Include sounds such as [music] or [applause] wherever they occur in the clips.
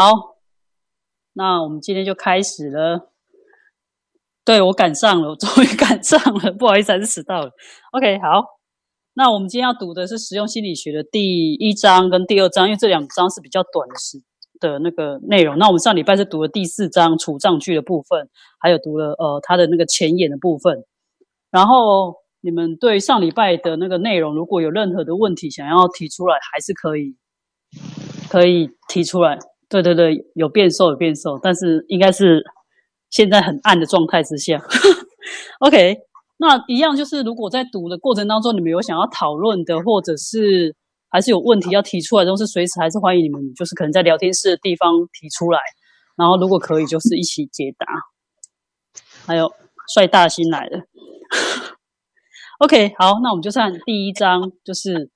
好，那我们今天就开始了。对我赶上了，我终于赶上了，不好意思，还是迟到了。OK，好，那我们今天要读的是实用心理学的第一章跟第二章，因为这两章是比较短的时的那个内容。那我们上礼拜是读了第四章储藏句的部分，还有读了呃它的那个前言的部分。然后你们对上礼拜的那个内容，如果有任何的问题想要提出来，还是可以可以提出来。对对对，有变瘦有变瘦，但是应该是现在很暗的状态之下。OK，那一样就是，如果在读的过程当中，你们有想要讨论的，或者是还是有问题要提出来，都是随时还是欢迎你们，就是可能在聊天室的地方提出来，然后如果可以，就是一起解答。还有帅大新来了。OK，好，那我们就看第一章，就是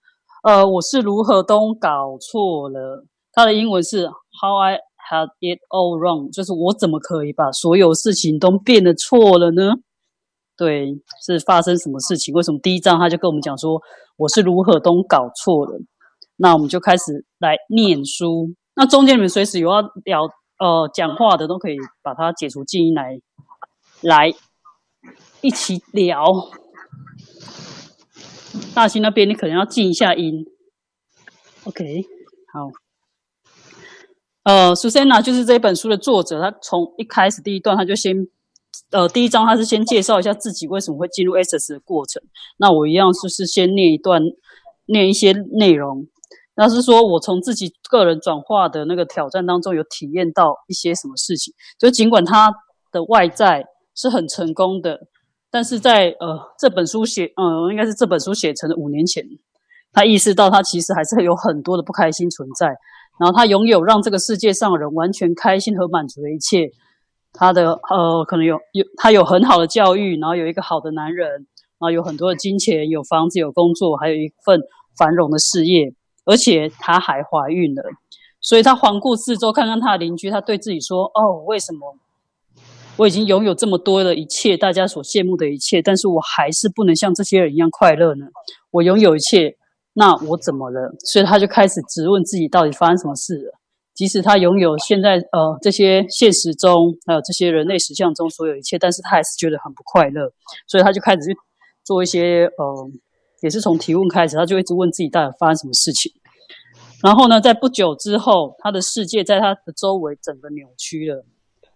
呃，我是如何都搞错了。它的英文是 How I had it all wrong，就是我怎么可以把所有事情都变得错了呢？对，是发生什么事情？为什么第一章他就跟我们讲说我是如何都搞错了？那我们就开始来念书。那中间你们随时有要聊呃讲话的，都可以把它解除静音来来一起聊。大兴那边你可能要静一下音。OK，好。呃，Susanna 就是这本书的作者。他从一开始第一段，他就先，呃，第一章他是先介绍一下自己为什么会进入 SS 的过程。那我一样就是先念一段，念一些内容。那是说我从自己个人转化的那个挑战当中，有体验到一些什么事情。就尽管他的外在是很成功的，但是在呃这本书写，嗯，应该是这本书写成的五年前，他意识到他其实还是有很多的不开心存在。然后他拥有让这个世界上人完全开心和满足的一切，他的呃可能有有他有很好的教育，然后有一个好的男人，然后有很多的金钱，有房子，有工作，还有一份繁荣的事业，而且他还怀孕了。所以他环顾四周，看看他的邻居，他对自己说：“哦，为什么我已经拥有这么多的一切，大家所羡慕的一切，但是我还是不能像这些人一样快乐呢？我拥有一切。”那我怎么了？所以他就开始质问自己，到底发生什么事了？即使他拥有现在呃这些现实中还有这些人类实像中所有一切，但是他还是觉得很不快乐。所以他就开始去做一些呃，也是从提问开始，他就一直问自己到底发生什么事情。然后呢，在不久之后，他的世界在他的周围整个扭曲了。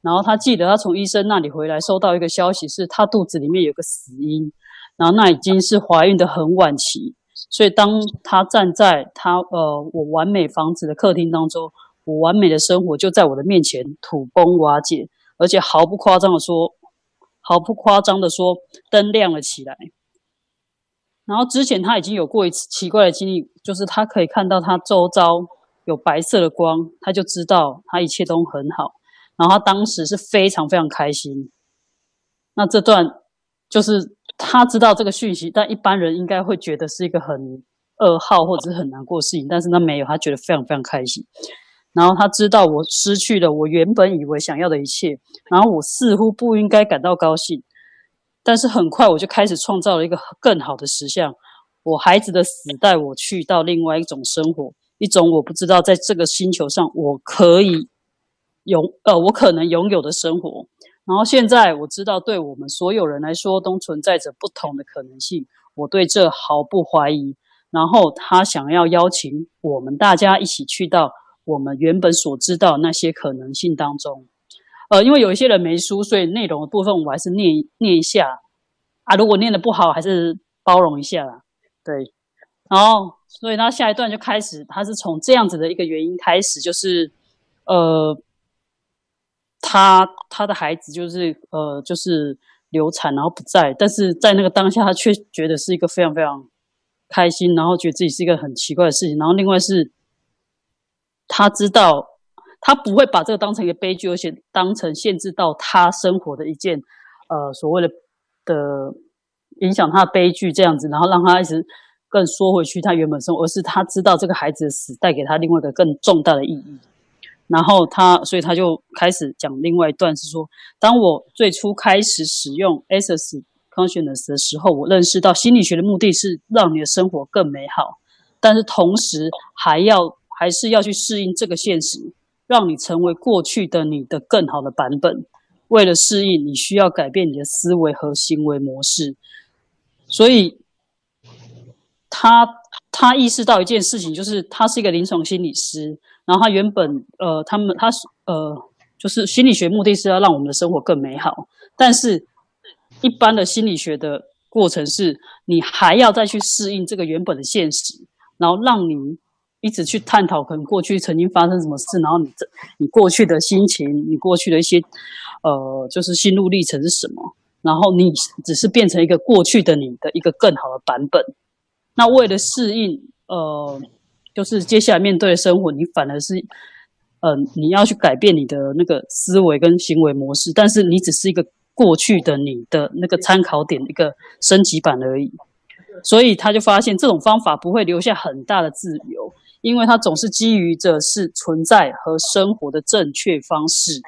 然后他记得他从医生那里回来，收到一个消息，是他肚子里面有个死婴，然后那已经是怀孕的很晚期。所以，当他站在他呃我完美房子的客厅当中，我完美的生活就在我的面前土崩瓦解，而且毫不夸张的说，毫不夸张的说，灯亮了起来。然后之前他已经有过一次奇怪的经历，就是他可以看到他周遭有白色的光，他就知道他一切都很好。然后他当时是非常非常开心。那这段就是。他知道这个讯息，但一般人应该会觉得是一个很噩耗或者是很难过的事情，但是他没有，他觉得非常非常开心。然后他知道我失去了我原本以为想要的一切，然后我似乎不应该感到高兴，但是很快我就开始创造了一个更好的实相。我孩子的死带我去到另外一种生活，一种我不知道在这个星球上我可以拥呃我可能拥有的生活。然后现在我知道，对我们所有人来说都存在着不同的可能性，我对这毫不怀疑。然后他想要邀请我们大家一起去到我们原本所知道那些可能性当中。呃，因为有一些人没书，所以内容的部分我还是念念一下啊。如果念的不好，还是包容一下啦。对，然后所以他下一段就开始，他是从这样子的一个原因开始，就是呃。他他的孩子就是呃就是流产然后不在，但是在那个当下他却觉得是一个非常非常开心，然后觉得自己是一个很奇怪的事情。然后另外是，他知道他不会把这个当成一个悲剧，而且当成限制到他生活的一件呃所谓的的影响他的悲剧这样子，然后让他一直更缩回去他原本生活，而是他知道这个孩子的死带给他另外一个更重大的意义。然后他，所以他就开始讲另外一段，是说，当我最初开始使用 SS Consciousness 的时候，我认识到心理学的目的是让你的生活更美好，但是同时还要还是要去适应这个现实，让你成为过去的你的更好的版本。为了适应，你需要改变你的思维和行为模式。所以，他他意识到一件事情，就是他是一个临床心理师。然后他原本呃，他们他是呃，就是心理学目的是要让我们的生活更美好。但是，一般的心理学的过程是，你还要再去适应这个原本的现实，然后让你。一直去探讨可能过去曾经发生什么事，然后你这你过去的心情，你过去的一些呃，就是心路历程是什么？然后你只是变成一个过去的你的一个更好的版本。那为了适应呃，就是接下来面对的生活，你反而是呃，你要去改变你的那个思维跟行为模式，但是你只是一个过去的你的那个参考点一个升级版而已。所以他就发现这种方法不会留下很大的自由。因为它总是基于着是存在和生活的正确方式，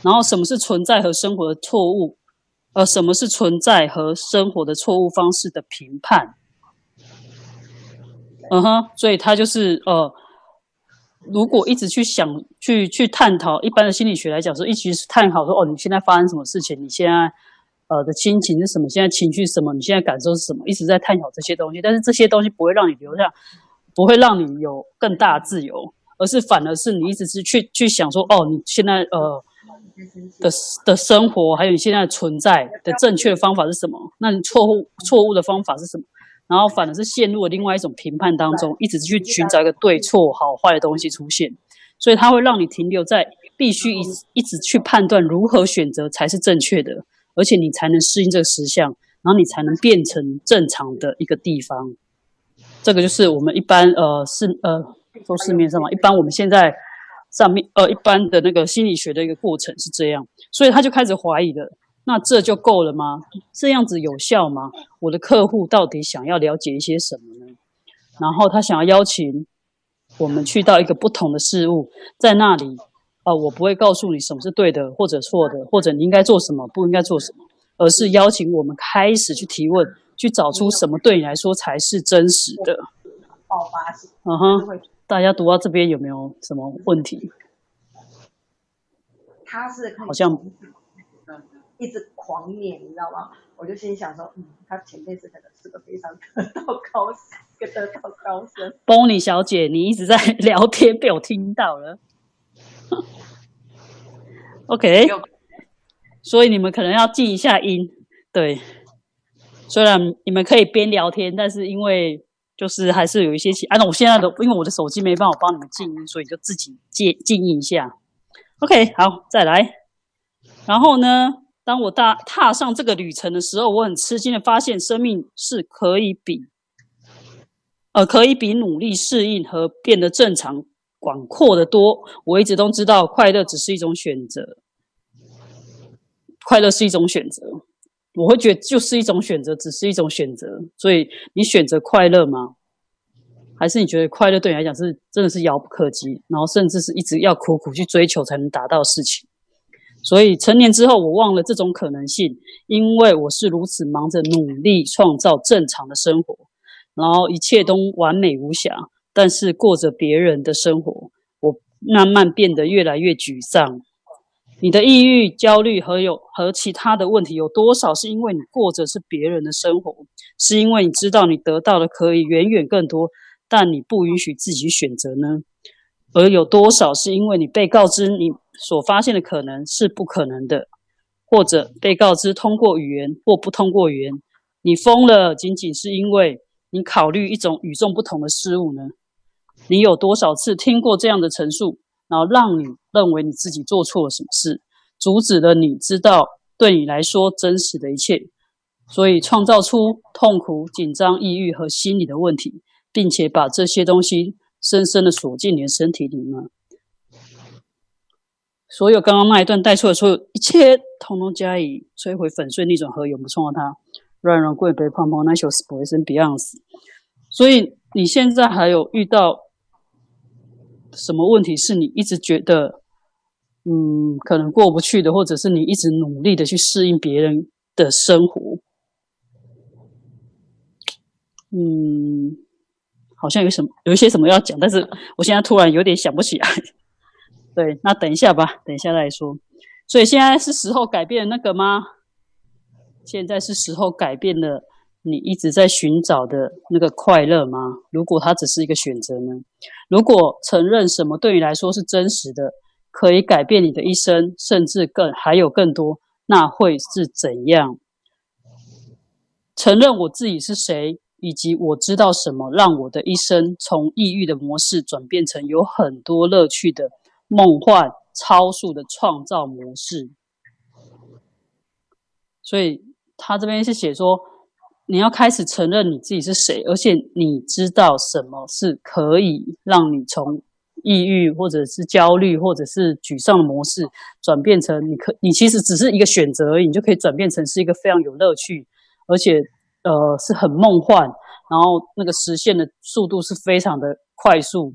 然后什么是存在和生活的错误，呃，什么是存在和生活的错误方式的评判，嗯哼，所以他就是呃，如果一直去想去去探讨，一般的心理学来讲说，一直是探讨说，哦，你现在发生什么事情，你现在呃的心情是什么，现在情绪什么，你现在感受是什么，一直在探讨这些东西，但是这些东西不会让你留下。不会让你有更大自由，而是反而是你一直是去去想说，哦，你现在呃的的生活，还有你现在存在的正确的方法是什么？那你错误错误的方法是什么？然后反而是陷入了另外一种评判当中，一直去寻找一个对错好坏的东西出现，所以它会让你停留在必须一一直去判断如何选择才是正确的，而且你才能适应这个实相，然后你才能变成正常的一个地方。这个就是我们一般呃市呃说市面上嘛，一般我们现在上面呃一般的那个心理学的一个过程是这样，所以他就开始怀疑了。那这就够了吗？这样子有效吗？我的客户到底想要了解一些什么呢？然后他想要邀请我们去到一个不同的事物，在那里啊，我不会告诉你什么是对的或者错的，或者你应该做什么不应该做什么，而是邀请我们开始去提问。去找出什么对你来说才是真实的爆发性。嗯哼，大家读到这边有没有什么问题？他是好像一直狂念，你知道吗？我就心想说，嗯，他前辈子可能是个非常得道高僧，得道高僧。Bonnie 小姐，你一直在聊天，被我听到了。[laughs] OK，所以你们可能要静一下音，对。虽然你们可以边聊天，但是因为就是还是有一些，按照我现在的，因为我的手机没办法帮你们静音，所以就自己静静音一下。OK，好，再来。然后呢，当我踏踏上这个旅程的时候，我很吃惊的发现，生命是可以比，呃，可以比努力适应和变得正常广阔的多。我一直都知道，快乐只是一种选择，快乐是一种选择。我会觉得就是一种选择，只是一种选择。所以你选择快乐吗？还是你觉得快乐对你来讲是真的是遥不可及，然后甚至是一直要苦苦去追求才能达到的事情？所以成年之后，我忘了这种可能性，因为我是如此忙着努力创造正常的生活，然后一切都完美无瑕，但是过着别人的生活，我慢慢变得越来越沮丧。你的抑郁、焦虑和有和其他的问题有多少是因为你过着是别人的生活，是因为你知道你得到的可以远远更多，但你不允许自己选择呢？而有多少是因为你被告知你所发现的可能是不可能的，或者被告知通过语言或不通过语言，你疯了，仅仅是因为你考虑一种与众不同的事物呢？你有多少次听过这样的陈述？然后让你认为你自己做错了什么事，阻止了你知道对你来说真实的一切，所以创造出痛苦、紧张、抑郁和心理的问题，并且把这些东西深深的锁进你的身体里呢？所有刚刚那一段带出的所有一切，统统加以摧毁、粉碎、逆转和永不创造它。软软贵杯胖胖那首 s p o i s o n Beyond。所以你现在还有遇到？什么问题是你一直觉得，嗯，可能过不去的，或者是你一直努力的去适应别人的生活？嗯，好像有什么有一些什么要讲，但是我现在突然有点想不起来。[laughs] 对，那等一下吧，等一下再说。所以现在是时候改变那个吗？现在是时候改变了你一直在寻找的那个快乐吗？如果它只是一个选择呢？如果承认什么对你来说是真实的，可以改变你的一生，甚至更还有更多，那会是怎样？承认我自己是谁，以及我知道什么让我的一生从抑郁的模式转变成有很多乐趣的梦幻超速的创造模式。所以。他这边是写说，你要开始承认你自己是谁，而且你知道什么是可以让你从抑郁或者是焦虑或者是沮丧的模式转变成你可你其实只是一个选择而已，你就可以转变成是一个非常有乐趣，而且呃是很梦幻，然后那个实现的速度是非常的快速。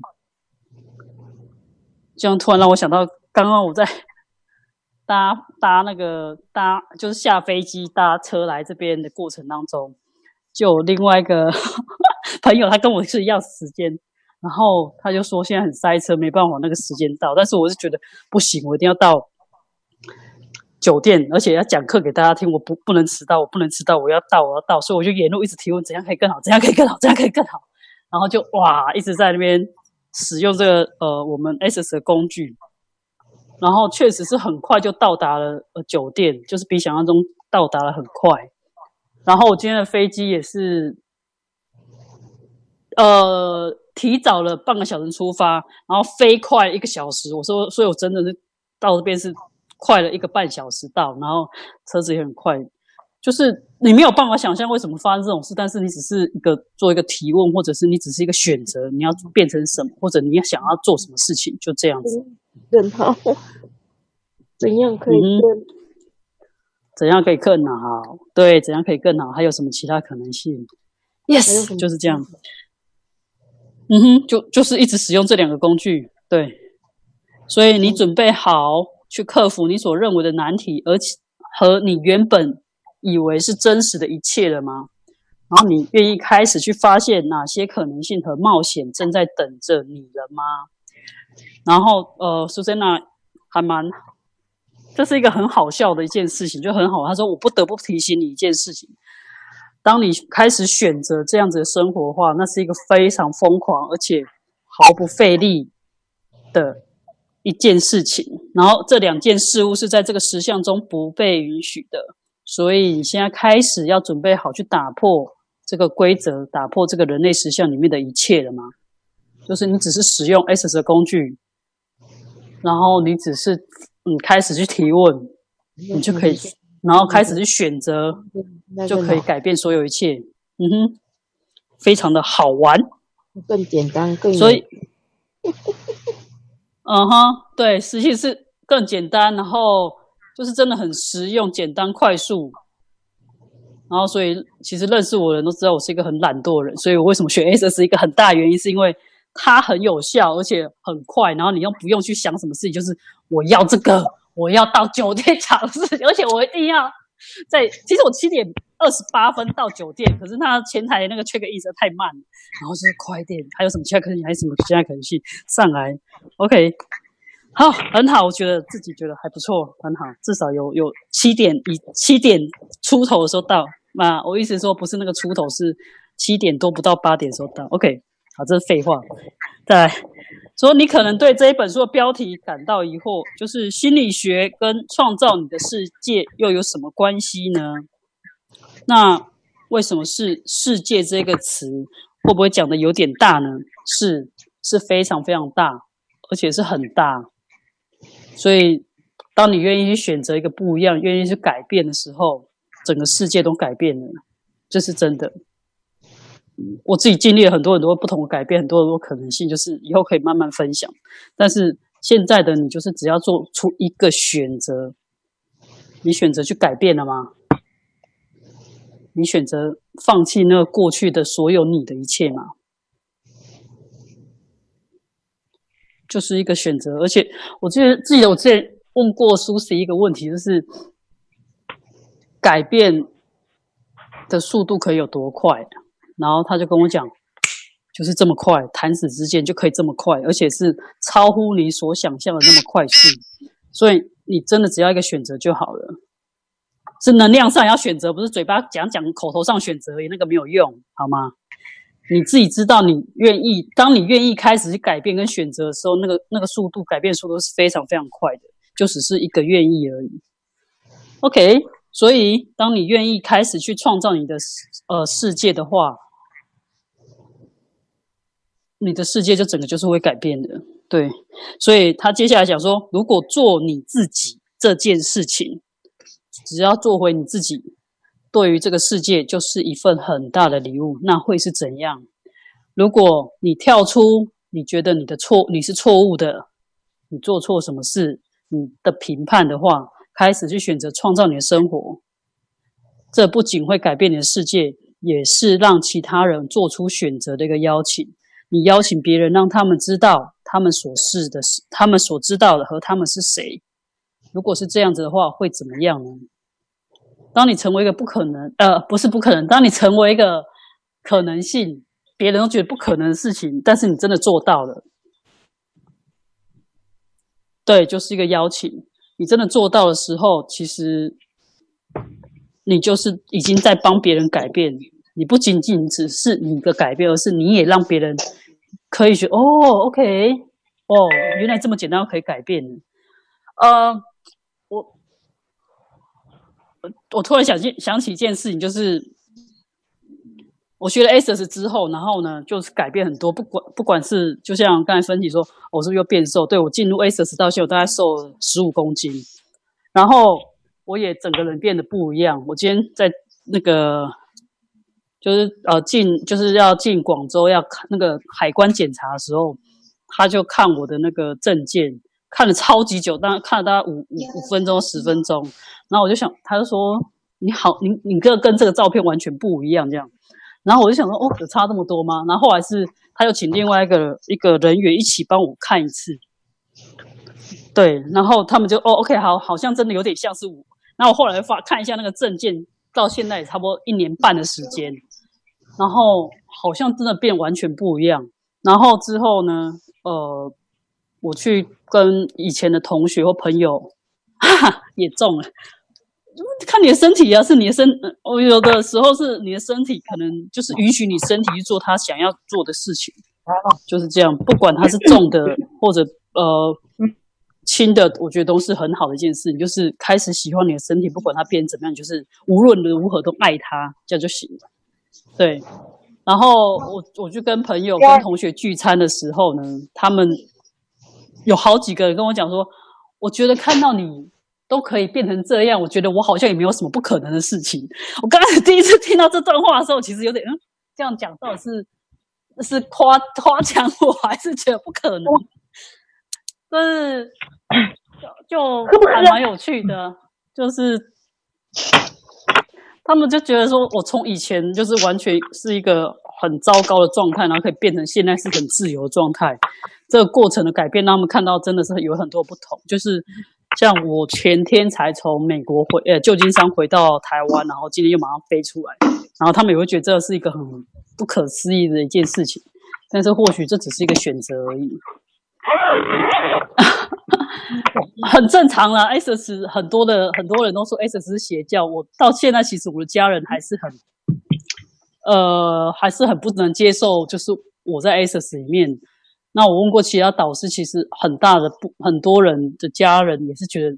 这样突然让我想到，刚刚我在。搭搭那个搭就是下飞机搭车来这边的过程当中，就有另外一个 [laughs] 朋友，他跟我是一样时间，然后他就说现在很塞车，没办法那个时间到，但是我是觉得不行，我一定要到酒店，而且要讲课给大家听，我不不能迟到，我不能迟到，我要到，我要到，所以我就沿路一直提问，怎样可以更好，怎样可以更好，怎样可以更好，然后就哇一直在那边使用这个呃我们 S S 的工具。然后确实是很快就到达了呃酒店，就是比想象中到达了很快。然后我今天的飞机也是，呃，提早了半个小时出发，然后飞快一个小时。我说，所以我真的是到这边是快了一个半小时到，然后车子也很快。就是你没有办法想象为什么发生这种事，但是你只是一个做一个提问，或者是你只是一个选择，你要变成什么，或者你要想要做什么事情，就这样子。更好，[laughs] 怎样可以更？怎样可以更好？对，怎样可以更好？还有什么其他可能性？Yes，就是这样。嗯哼，就就是一直使用这两个工具。对，所以你准备好去克服你所认为的难题，而且和你原本。以为是真实的一切了吗？然后你愿意开始去发现哪些可能性和冒险正在等着你了吗？然后，呃，苏珊娜还蛮，这是一个很好笑的一件事情，就很好。他说：“我不得不提醒你一件事情，当你开始选择这样子的生活的话，那是一个非常疯狂而且毫不费力的一件事情。然后这两件事物是在这个实相中不被允许的。”所以你现在开始要准备好去打破这个规则，打破这个人类实相里面的一切了吗？就是你只是使用 S 的工具，然后你只是嗯开始去提问，你就可以，然后开始去选择，就可以改变所有一切。嗯哼，非常的好玩，更简单，更所以，嗯哼，对，实际是更简单，然后。就是真的很实用、简单、快速，然后所以其实认识我的人都知道我是一个很懒惰的人，所以我为什么选 S S 一个很大原因是因为它很有效，而且很快，然后你又不用去想什么事情，就是我要这个，我要到酒店 [laughs] 尝试，而且我一定要在。其实我七点二十八分到酒店，可是他前台那个 check in 太慢，然后就是快点，还有什么其他可能，还有什么其他可能性上来？OK。好，很好，我觉得自己觉得还不错，很好，至少有有七点以七点出头的时候到。那我意思说不是那个出头，是七点多不到八点时候到。OK，好，这是废话。再来说，你可能对这一本书的标题感到疑惑，就是心理学跟创造你的世界又有什么关系呢？那为什么是世界这个词会不会讲的有点大呢？是，是非常非常大，而且是很大。所以，当你愿意去选择一个不一样、愿意去改变的时候，整个世界都改变了，这是真的。我自己经历了很多很多不同的改变，很多很多可能性，就是以后可以慢慢分享。但是现在的你，就是只要做出一个选择，你选择去改变了吗？你选择放弃那个过去的所有你的一切吗？就是一个选择，而且我记得记得我之前问过苏西一个问题，就是改变的速度可以有多快？然后他就跟我讲，就是这么快，弹指之间就可以这么快，而且是超乎你所想象的那么快速。所以你真的只要一个选择就好了，是能量上要选择，不是嘴巴讲讲、口头上选择，那个没有用，好吗？你自己知道，你愿意，当你愿意开始去改变跟选择的时候，那个那个速度改变速度是非常非常快的，就只是一个愿意而已。OK，所以当你愿意开始去创造你的呃世界的话。你的世界就整个就是会改变的，对。所以他接下来讲说，如果做你自己这件事情，只要做回你自己，对于这个世界就是一份很大的礼物。那会是怎样？如果你跳出你觉得你的错，你是错误的，你做错什么事，你的评判的话，开始去选择创造你的生活，这不仅会改变你的世界，也是让其他人做出选择的一个邀请。你邀请别人，让他们知道他们所是的是他们所知道的和他们是谁。如果是这样子的话，会怎么样呢？当你成为一个不可能，呃，不是不可能，当你成为一个可能性，别人都觉得不可能的事情，但是你真的做到了，对，就是一个邀请。你真的做到的时候，其实你就是已经在帮别人改变。你不仅仅只是你的改变，而是你也让别人。可以学哦，OK，哦，原来这么简单可以改变。呃，我突然想起想起一件事情，就是我学了 SS 之后，然后呢，就是改变很多。不管不管是就像刚才分析说，我是不是又变瘦？对我进入 SS 到现在，我大概瘦了十五公斤，然后我也整个人变得不一样。我今天在那个。就是呃进就是要进广州要看那个海关检查的时候，他就看我的那个证件，看了超级久，当看了大概五五五分钟十分钟，然后我就想，他就说你好，你你这跟这个照片完全不一样这样，然后我就想说哦，有差这么多吗？然后后来是他又请另外一个一个人员一起帮我看一次，对，然后他们就哦 OK 好，好像真的有点像是我，然后我后来发看一下那个证件，到现在也差不多一年半的时间。然后好像真的变完全不一样。然后之后呢，呃，我去跟以前的同学或朋友，[laughs] 哈哈，也中了。看你的身体啊，是你的身，我有的时候是你的身体，可能就是允许你身体去做他想要做的事情，就是这样。不管他是重的或者呃轻的，我觉得都是很好的一件事。你就是开始喜欢你的身体，不管它变怎么样，就是无论如何都爱它，这样就行了。对，然后我我就跟朋友跟同学聚餐的时候呢，他们有好几个人跟我讲说，我觉得看到你都可以变成这样，我觉得我好像也没有什么不可能的事情。我刚开始第一次听到这段话的时候，其实有点嗯，这样讲到底是是夸夸奖我还是觉得不可能？但是就就还蛮有趣的，就是。他们就觉得说，我从以前就是完全是一个很糟糕的状态，然后可以变成现在是很自由的状态。这个过程的改变，让他们看到真的是有很多不同。就是像我前天才从美国回，呃，旧金山回到台湾，然后今天又马上飞出来，然后他们也会觉得这是一个很不可思议的一件事情。但是或许这只是一个选择而已。[laughs] 很正常啦，S 很多的很多人都说 S 是邪教。我到现在其实我的家人还是很，呃，还是很不能接受。就是我在 S S 里面，那我问过其他导师，其实很大的不很多人的家人也是觉得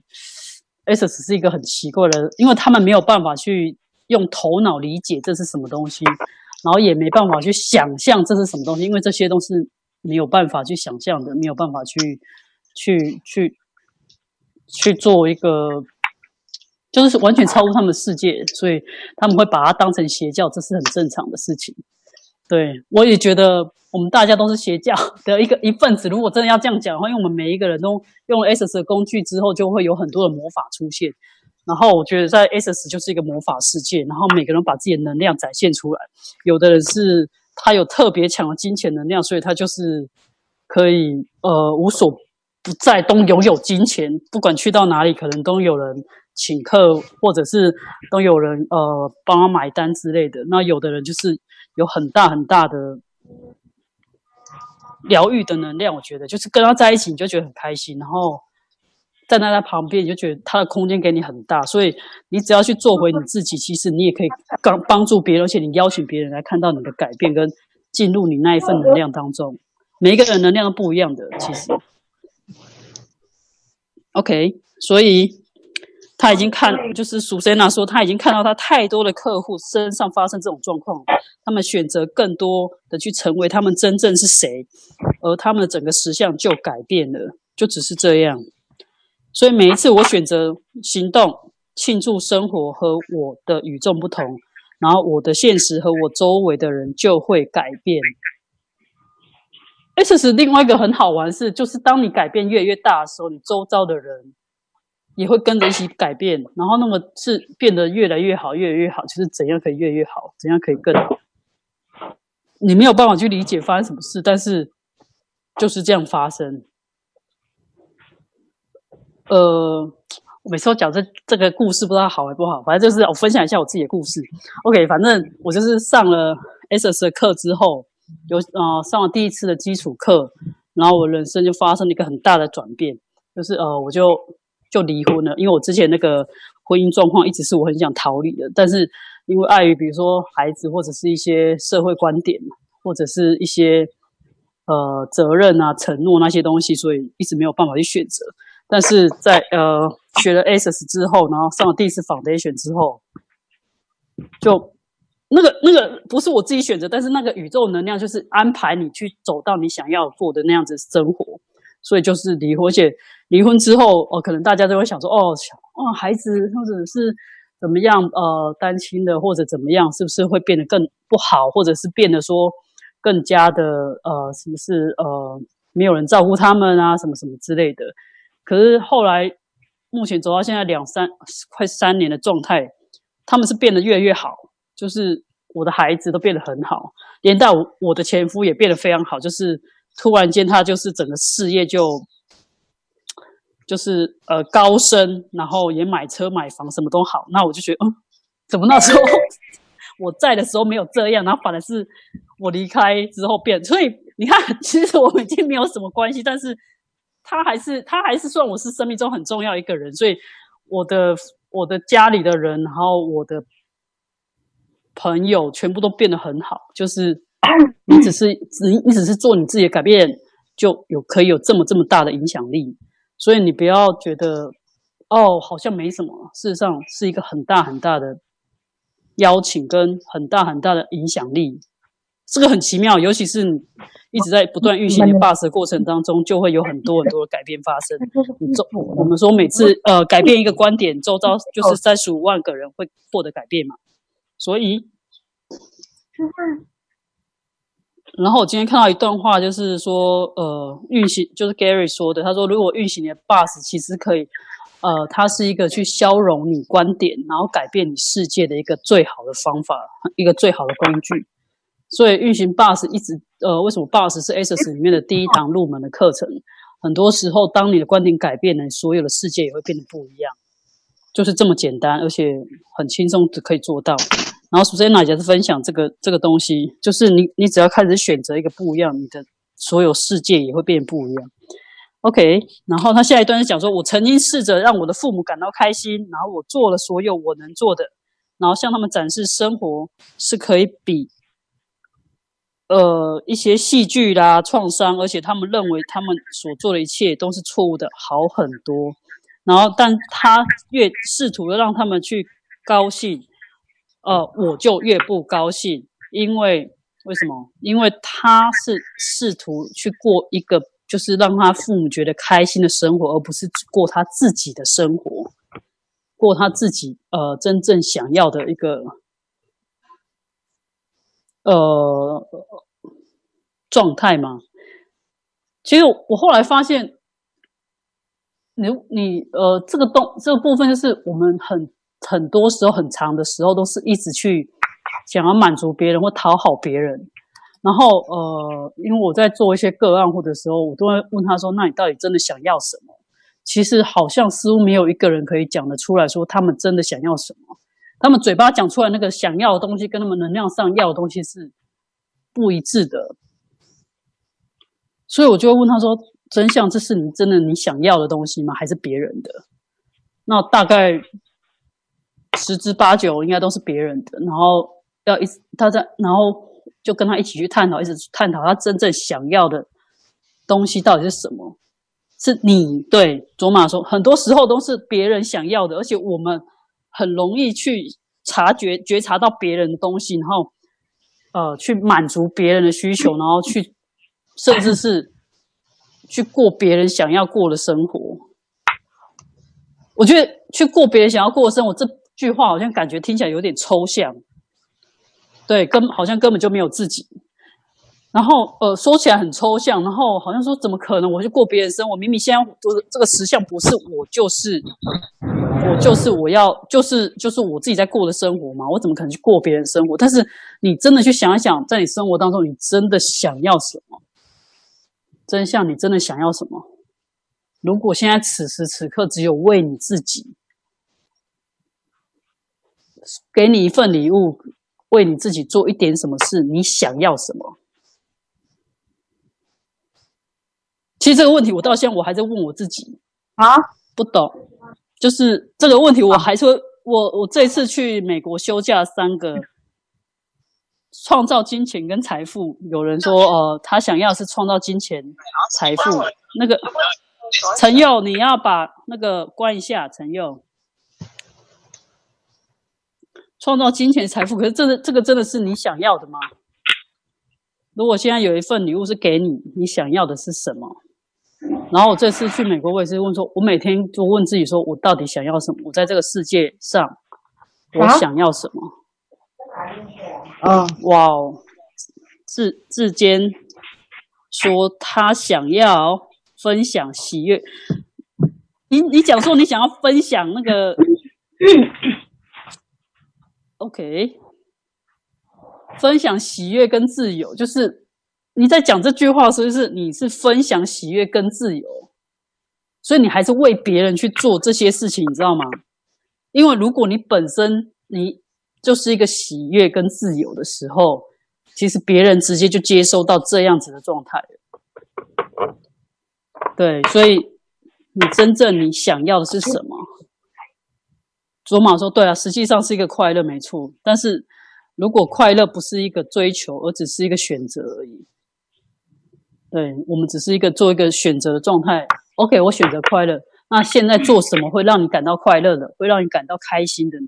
S S 是一个很奇怪的，因为他们没有办法去用头脑理解这是什么东西，然后也没办法去想象这是什么东西，因为这些都是没有办法去想象的，没有办法去。去去去做一个，就是完全超出他们的世界，所以他们会把它当成邪教，这是很正常的事情。对我也觉得，我们大家都是邪教的一个一份子。如果真的要这样讲的话，因为我们每一个人都用 S 的工具之后，就会有很多的魔法出现。然后我觉得在 S S 就是一个魔法世界，然后每个人把自己的能量展现出来。有的人是他有特别强的金钱能量，所以他就是可以呃无所。不在都拥有金钱，不管去到哪里，可能都有人请客，或者是都有人呃帮他买单之类的。那有的人就是有很大很大的疗愈的能量。我觉得就是跟他在一起，你就觉得很开心，然后站在他旁边，你就觉得他的空间给你很大。所以你只要去做回你自己，其实你也可以帮帮助别人，而且你邀请别人来看到你的改变，跟进入你那一份能量当中。每一个人能量都不一样的，其实。OK，所以。他已经看，就是苏珊娜说，他已经看到他太多的客户身上发生这种状况，他们选择更多的去成为他们真正是谁，而他们的整个实相就改变了，就只是这样。所以每一次我选择行动，庆祝生活和我的与众不同，然后我的现实和我周围的人就会改变。S 是另外一个很好玩事，就是当你改变越来越大的时候，你周遭的人。也会跟着一起改变，然后那么是变得越来越好，越来越好。就是怎样可以越来越好，怎样可以更好？你没有办法去理解发生什么事，但是就是这样发生。呃，我每次都讲这这个故事，不知道好还不好，反正就是我分享一下我自己的故事。OK，反正我就是上了 SS 的课之后，有呃上了第一次的基础课，然后我人生就发生了一个很大的转变，就是呃我就。就离婚了，因为我之前那个婚姻状况一直是我很想逃离的，但是因为碍于比如说孩子或者是一些社会观点，或者是一些呃责任啊、承诺那些东西，所以一直没有办法去选择。但是在呃学了 ASS 之后，然后上了第一次 Foundation 之后，就那个那个不是我自己选择，但是那个宇宙能量就是安排你去走到你想要过的那样子生活。所以就是离婚，而且离婚之后，哦，可能大家都会想说，哦，哦，孩子或者是怎么样，呃，单亲的或者怎么样，是不是会变得更不好，或者是变得说更加的，呃，是不是呃，没有人照顾他们啊，什么什么之类的。可是后来，目前走到现在两三快三年的状态，他们是变得越来越好，就是我的孩子都变得很好，连带我的前夫也变得非常好，就是。突然间，他就是整个事业就就是呃高升，然后也买车买房，什么都好。那我就觉得，嗯，怎么那时候 [laughs] 我在的时候没有这样，然后反而是我离开之后变。所以你看，[laughs] 其实我们已经没有什么关系，但是他还是他还是算我是生命中很重要一个人。所以我的我的家里的人，然后我的朋友，全部都变得很好，就是。[coughs] 你只是你，你只是做你自己的改变，就有可以有这么这么大的影响力。所以你不要觉得哦，好像没什么。事实上是一个很大很大的邀请，跟很大很大的影响力。这个很奇妙，尤其是你一直在不断运行的 bus 的过程当中，就会有很多很多的改变发生。你周我们说每次呃改变一个观点，周遭就是三十五万个人会获得改变嘛。所以。然后我今天看到一段话，就是说，呃，运行就是 Gary 说的，他说，如果运行你的 bus，其实可以，呃，它是一个去消融你观点，然后改变你世界的一个最好的方法，一个最好的工具。所以运行 bus 一直，呃，为什么 bus 是 SS 里面的第一堂入门的课程？很多时候，当你的观点改变了，所有的世界也会变得不一样，就是这么简单，而且很轻松就可以做到。然后，首先娜姐是分享这个这个东西，就是你你只要开始选择一个不一样，你的所有世界也会变不一样。OK，然后他下一段是讲说，我曾经试着让我的父母感到开心，然后我做了所有我能做的，然后向他们展示生活是可以比呃一些戏剧啦创伤，而且他们认为他们所做的一切都是错误的，好很多。然后，但他越试图的让他们去高兴。呃，我就越不高兴，因为为什么？因为他是试图去过一个，就是让他父母觉得开心的生活，而不是过他自己的生活，过他自己呃真正想要的一个呃状态嘛。其实我后来发现，你你呃这个动这个部分，就是我们很。很多时候很长的时候都是一直去想要满足别人或讨好别人，然后呃，因为我在做一些个案或者时候，我都会问他说：“那你到底真的想要什么？”其实好像似乎没有一个人可以讲得出来说他们真的想要什么。他们嘴巴讲出来那个想要的东西，跟他们能量上要的东西是不一致的。所以我就会问他说：“真相，这是你真的你想要的东西吗？还是别人的？”那大概十之八九应该都是别人的。然后要一他在，然后就跟他一起去探讨，一直探讨他真正想要的东西到底是什么。是你对卓玛说，很多时候都是别人想要的，而且我们很容易去察觉、觉察到别人的东西，然后呃去满足别人的需求，然后去甚至是去过别人想要过的生活。我觉得去过别人想要过的生活这句话，好像感觉听起来有点抽象，对，根好像根本就没有自己。然后，呃，说起来很抽象，然后好像说怎么可能我去过别人生活？明明现在这这个实相不是我，就是我，就是我要，就是就是我自己在过的生活嘛？我怎么可能去过别人生活？但是你真的去想一想，在你生活当中，你真的想要什么？真相，你真的想要什么？如果现在此时此刻只有为你自己，给你一份礼物，为你自己做一点什么事，你想要什么？其实这个问题，我到现在我还在问我自己啊，不懂。就是这个问题，我还说，我我这次去美国休假三个，创造金钱跟财富。有人说，呃，他想要是创造金钱财富。那个陈佑，你要把那个关一下，陈佑。创造金钱财富，可是这个这个真的是你想要的吗？如果现在有一份礼物是给你，你想要的是什么？然后我这次去美国，我也是问说，我每天就问自己说，我到底想要什么？我在这个世界上，我想要什么？啊，哇哦！志志坚说他想要分享喜悦。你你讲说你想要分享那个 [laughs]，OK，分享喜悦跟自由，就是。你在讲这句话的时候，是你是分享喜悦跟自由，所以你还是为别人去做这些事情，你知道吗？因为如果你本身你就是一个喜悦跟自由的时候，其实别人直接就接收到这样子的状态。对，所以你真正你想要的是什么？卓玛说：“对啊，实际上是一个快乐，没错。但是如果快乐不是一个追求，而只是一个选择而已。”对我们只是一个做一个选择的状态。OK，我选择快乐。那现在做什么会让你感到快乐的，会让你感到开心的呢？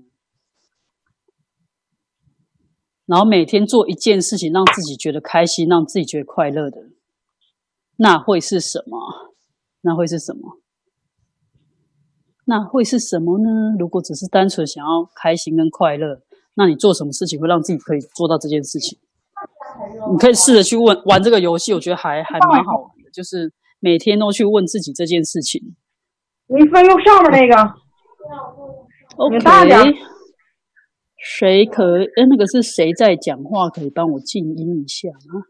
然后每天做一件事情，让自己觉得开心，让自己觉得快乐的，那会是什么？那会是什么？那会是什么呢？如果只是单纯想要开心跟快乐，那你做什么事情会让自己可以做到这件事情？你可以试着去问玩这个游戏，我觉得还还蛮好玩的，就是每天都去问自己这件事情。你翻用上面那个，OK。谁可？哎，那个是谁在讲话？可以帮我静音一下吗？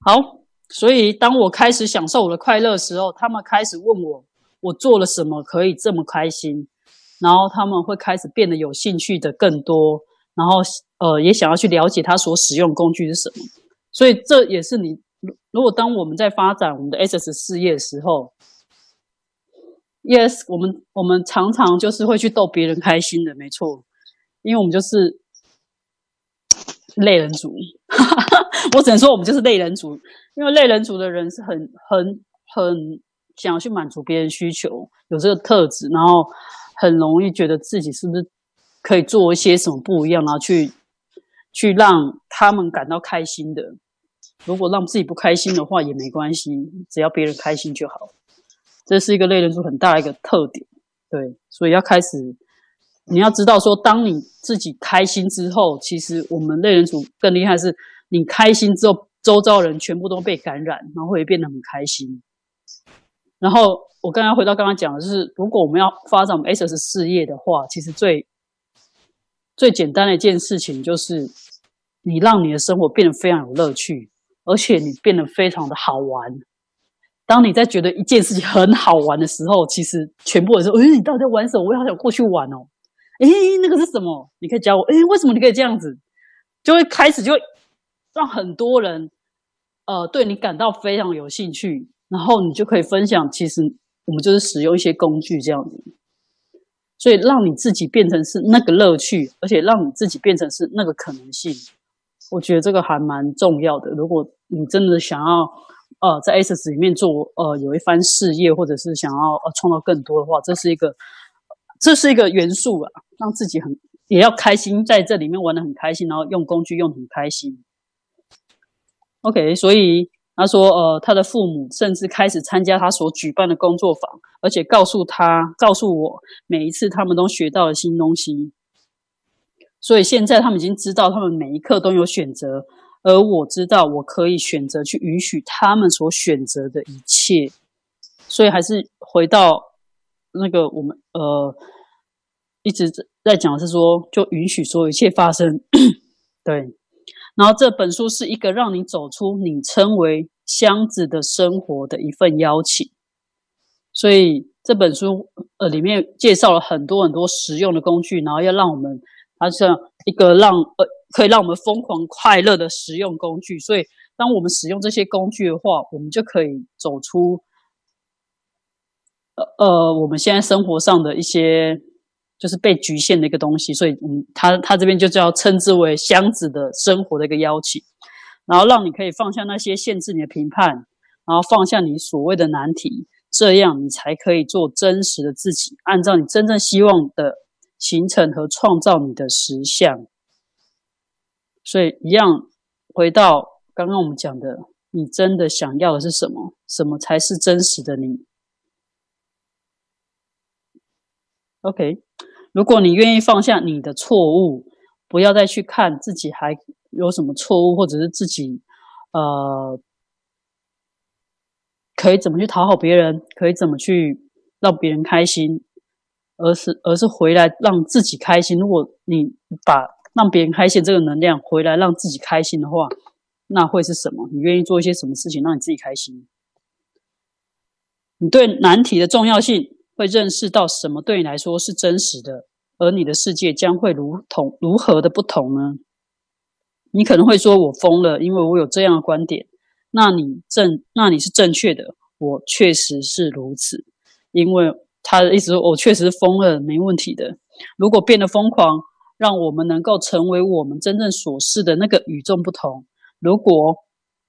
好，所以当我开始享受我的快乐时候，他们开始问我，我做了什么可以这么开心？然后他们会开始变得有兴趣的更多，然后呃也想要去了解他所使用工具是什么，所以这也是你如果当我们在发展我们的 SS 事业的时候，Yes，我们我们常常就是会去逗别人开心的，没错，因为我们就是类人族，[laughs] 我只能说我们就是类人族，因为类人族的人是很很很想要去满足别人需求，有这个特质，然后。很容易觉得自己是不是可以做一些什么不一样，然后去去让他们感到开心的。如果让自己不开心的话也没关系，只要别人开心就好。这是一个类人族很大的一个特点，对。所以要开始，你要知道说，当你自己开心之后，其实我们类人族更厉害，是你开心之后，周遭人全部都被感染，然后也变得很开心，然后。我刚刚回到刚刚讲的，就是如果我们要发展我们 SS 事业的话，其实最最简单的一件事情就是，你让你的生活变得非常有乐趣，而且你变得非常的好玩。当你在觉得一件事情很好玩的时候，其实全部人说：“哎，你到底在玩什么？我也好想过去玩哦。”哎，那个是什么？你可以教我。哎，为什么你可以这样子？就会开始就会让很多人呃对你感到非常有兴趣，然后你就可以分享，其实我们就是使用一些工具这样子，所以让你自己变成是那个乐趣，而且让你自己变成是那个可能性。我觉得这个还蛮重要的。如果你真的想要呃在 S 里面做呃有一番事业，或者是想要呃创造更多的话，这是一个这是一个元素啊，让自己很。也要开心，在这里面玩的很开心，然后用工具用很开心。OK，所以他说，呃，他的父母甚至开始参加他所举办的工作坊，而且告诉他，告诉我，每一次他们都学到了新东西。所以现在他们已经知道，他们每一刻都有选择，而我知道，我可以选择去允许他们所选择的一切。所以还是回到那个我们，呃。一直在讲是说，就允许所有一切发生，[clears throat] 对。然后这本书是一个让你走出你称为箱子的生活的一份邀请。所以这本书呃里面介绍了很多很多实用的工具，然后要让我们它像一个让呃可以让我们疯狂快乐的实用工具。所以当我们使用这些工具的话，我们就可以走出呃呃我们现在生活上的一些。就是被局限的一个东西，所以嗯，他他这边就叫称之为箱子的生活的一个邀请，然后让你可以放下那些限制你的评判，然后放下你所谓的难题，这样你才可以做真实的自己，按照你真正希望的形成和创造你的实相。所以一样回到刚刚我们讲的，你真的想要的是什么？什么才是真实的你？OK。如果你愿意放下你的错误，不要再去看自己还有什么错误，或者是自己呃可以怎么去讨好别人，可以怎么去让别人开心，而是而是回来让自己开心。如果你把让别人开心这个能量回来让自己开心的话，那会是什么？你愿意做一些什么事情让你自己开心？你对难题的重要性。会认识到什么对你来说是真实的，而你的世界将会如同如何的不同呢？你可能会说：“我疯了，因为我有这样的观点。”那你正，那你是正确的。我确实是如此，因为他的意思说：“我确实疯了，没问题的。”如果变得疯狂，让我们能够成为我们真正所示的那个与众不同。如果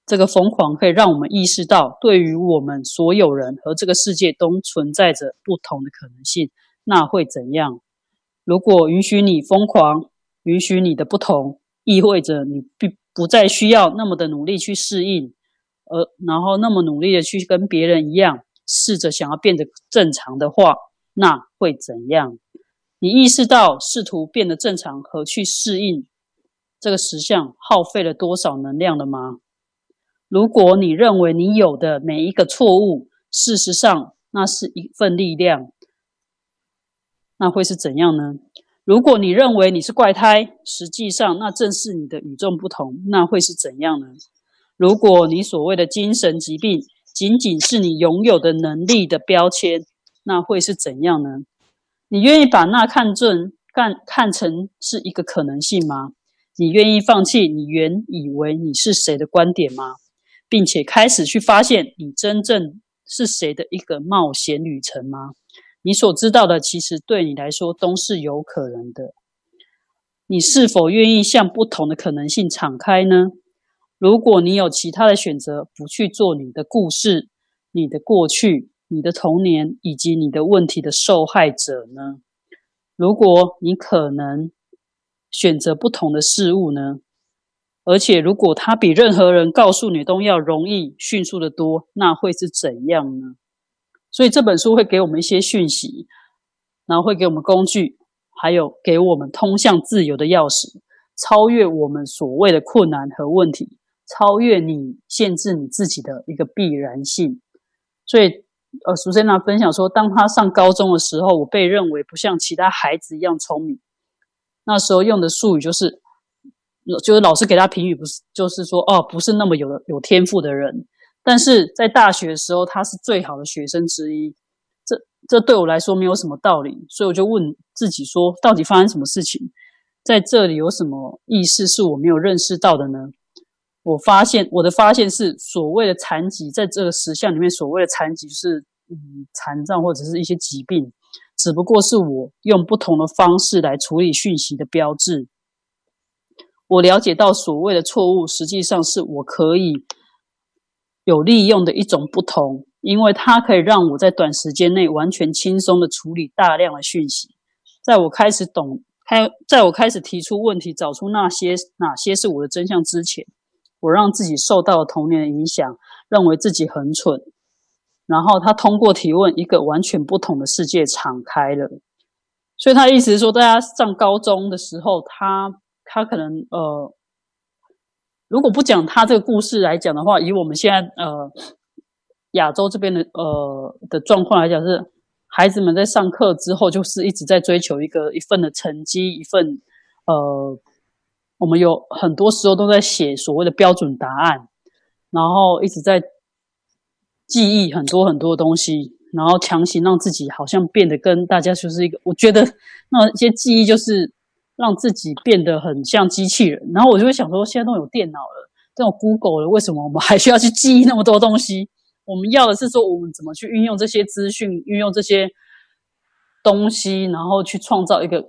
这个疯狂可以让我们意识到，对于我们所有人和这个世界都存在着不同的可能性。那会怎样？如果允许你疯狂，允许你的不同，意味着你不不再需要那么的努力去适应，而然后那么努力的去跟别人一样，试着想要变得正常的话，那会怎样？你意识到试图变得正常和去适应这个实相耗费了多少能量了吗？如果你认为你有的每一个错误，事实上那是一份力量，那会是怎样呢？如果你认为你是怪胎，实际上那正是你的与众不同，那会是怎样呢？如果你所谓的精神疾病仅仅是你拥有的能力的标签，那会是怎样呢？你愿意把那看正看看成是一个可能性吗？你愿意放弃你原以为你是谁的观点吗？并且开始去发现你真正是谁的一个冒险旅程吗？你所知道的，其实对你来说都是有可能的。你是否愿意向不同的可能性敞开呢？如果你有其他的选择，不去做你的故事、你的过去、你的童年以及你的问题的受害者呢？如果你可能选择不同的事物呢？而且，如果他比任何人告诉你都要容易、迅速的多，那会是怎样呢？所以这本书会给我们一些讯息，然后会给我们工具，还有给我们通向自由的钥匙，超越我们所谓的困难和问题，超越你限制你自己的一个必然性。所以，呃，苏珊娜分享说，当他上高中的时候，我被认为不像其他孩子一样聪明。那时候用的术语就是。就是老师给他评语，不是就是说哦，不是那么有有天赋的人，但是在大学的时候，他是最好的学生之一。这这对我来说没有什么道理，所以我就问自己说，到底发生什么事情？在这里有什么意识是我没有认识到的呢？我发现我的发现是，所谓的残疾，在这个实相里面，所谓的残疾是嗯残障或者是一些疾病，只不过是我用不同的方式来处理讯息的标志。我了解到所谓的错误，实际上是我可以有利用的一种不同，因为它可以让我在短时间内完全轻松的处理大量的讯息。在我开始懂，开在我开始提出问题，找出那些哪些是我的真相之前，我让自己受到了童年的影响，认为自己很蠢。然后他通过提问，一个完全不同的世界敞开了。所以他意思是说，大家上高中的时候，他。他可能呃，如果不讲他这个故事来讲的话，以我们现在呃亚洲这边的呃的状况来讲，是孩子们在上课之后，就是一直在追求一个一份的成绩，一份呃，我们有很多时候都在写所谓的标准答案，然后一直在记忆很多很多东西，然后强行让自己好像变得跟大家就是一个，我觉得那些记忆就是。让自己变得很像机器人，然后我就会想说，现在都有电脑了，这种 Google 了，为什么我们还需要去记忆那么多东西？我们要的是说，我们怎么去运用这些资讯，运用这些东西，然后去创造一个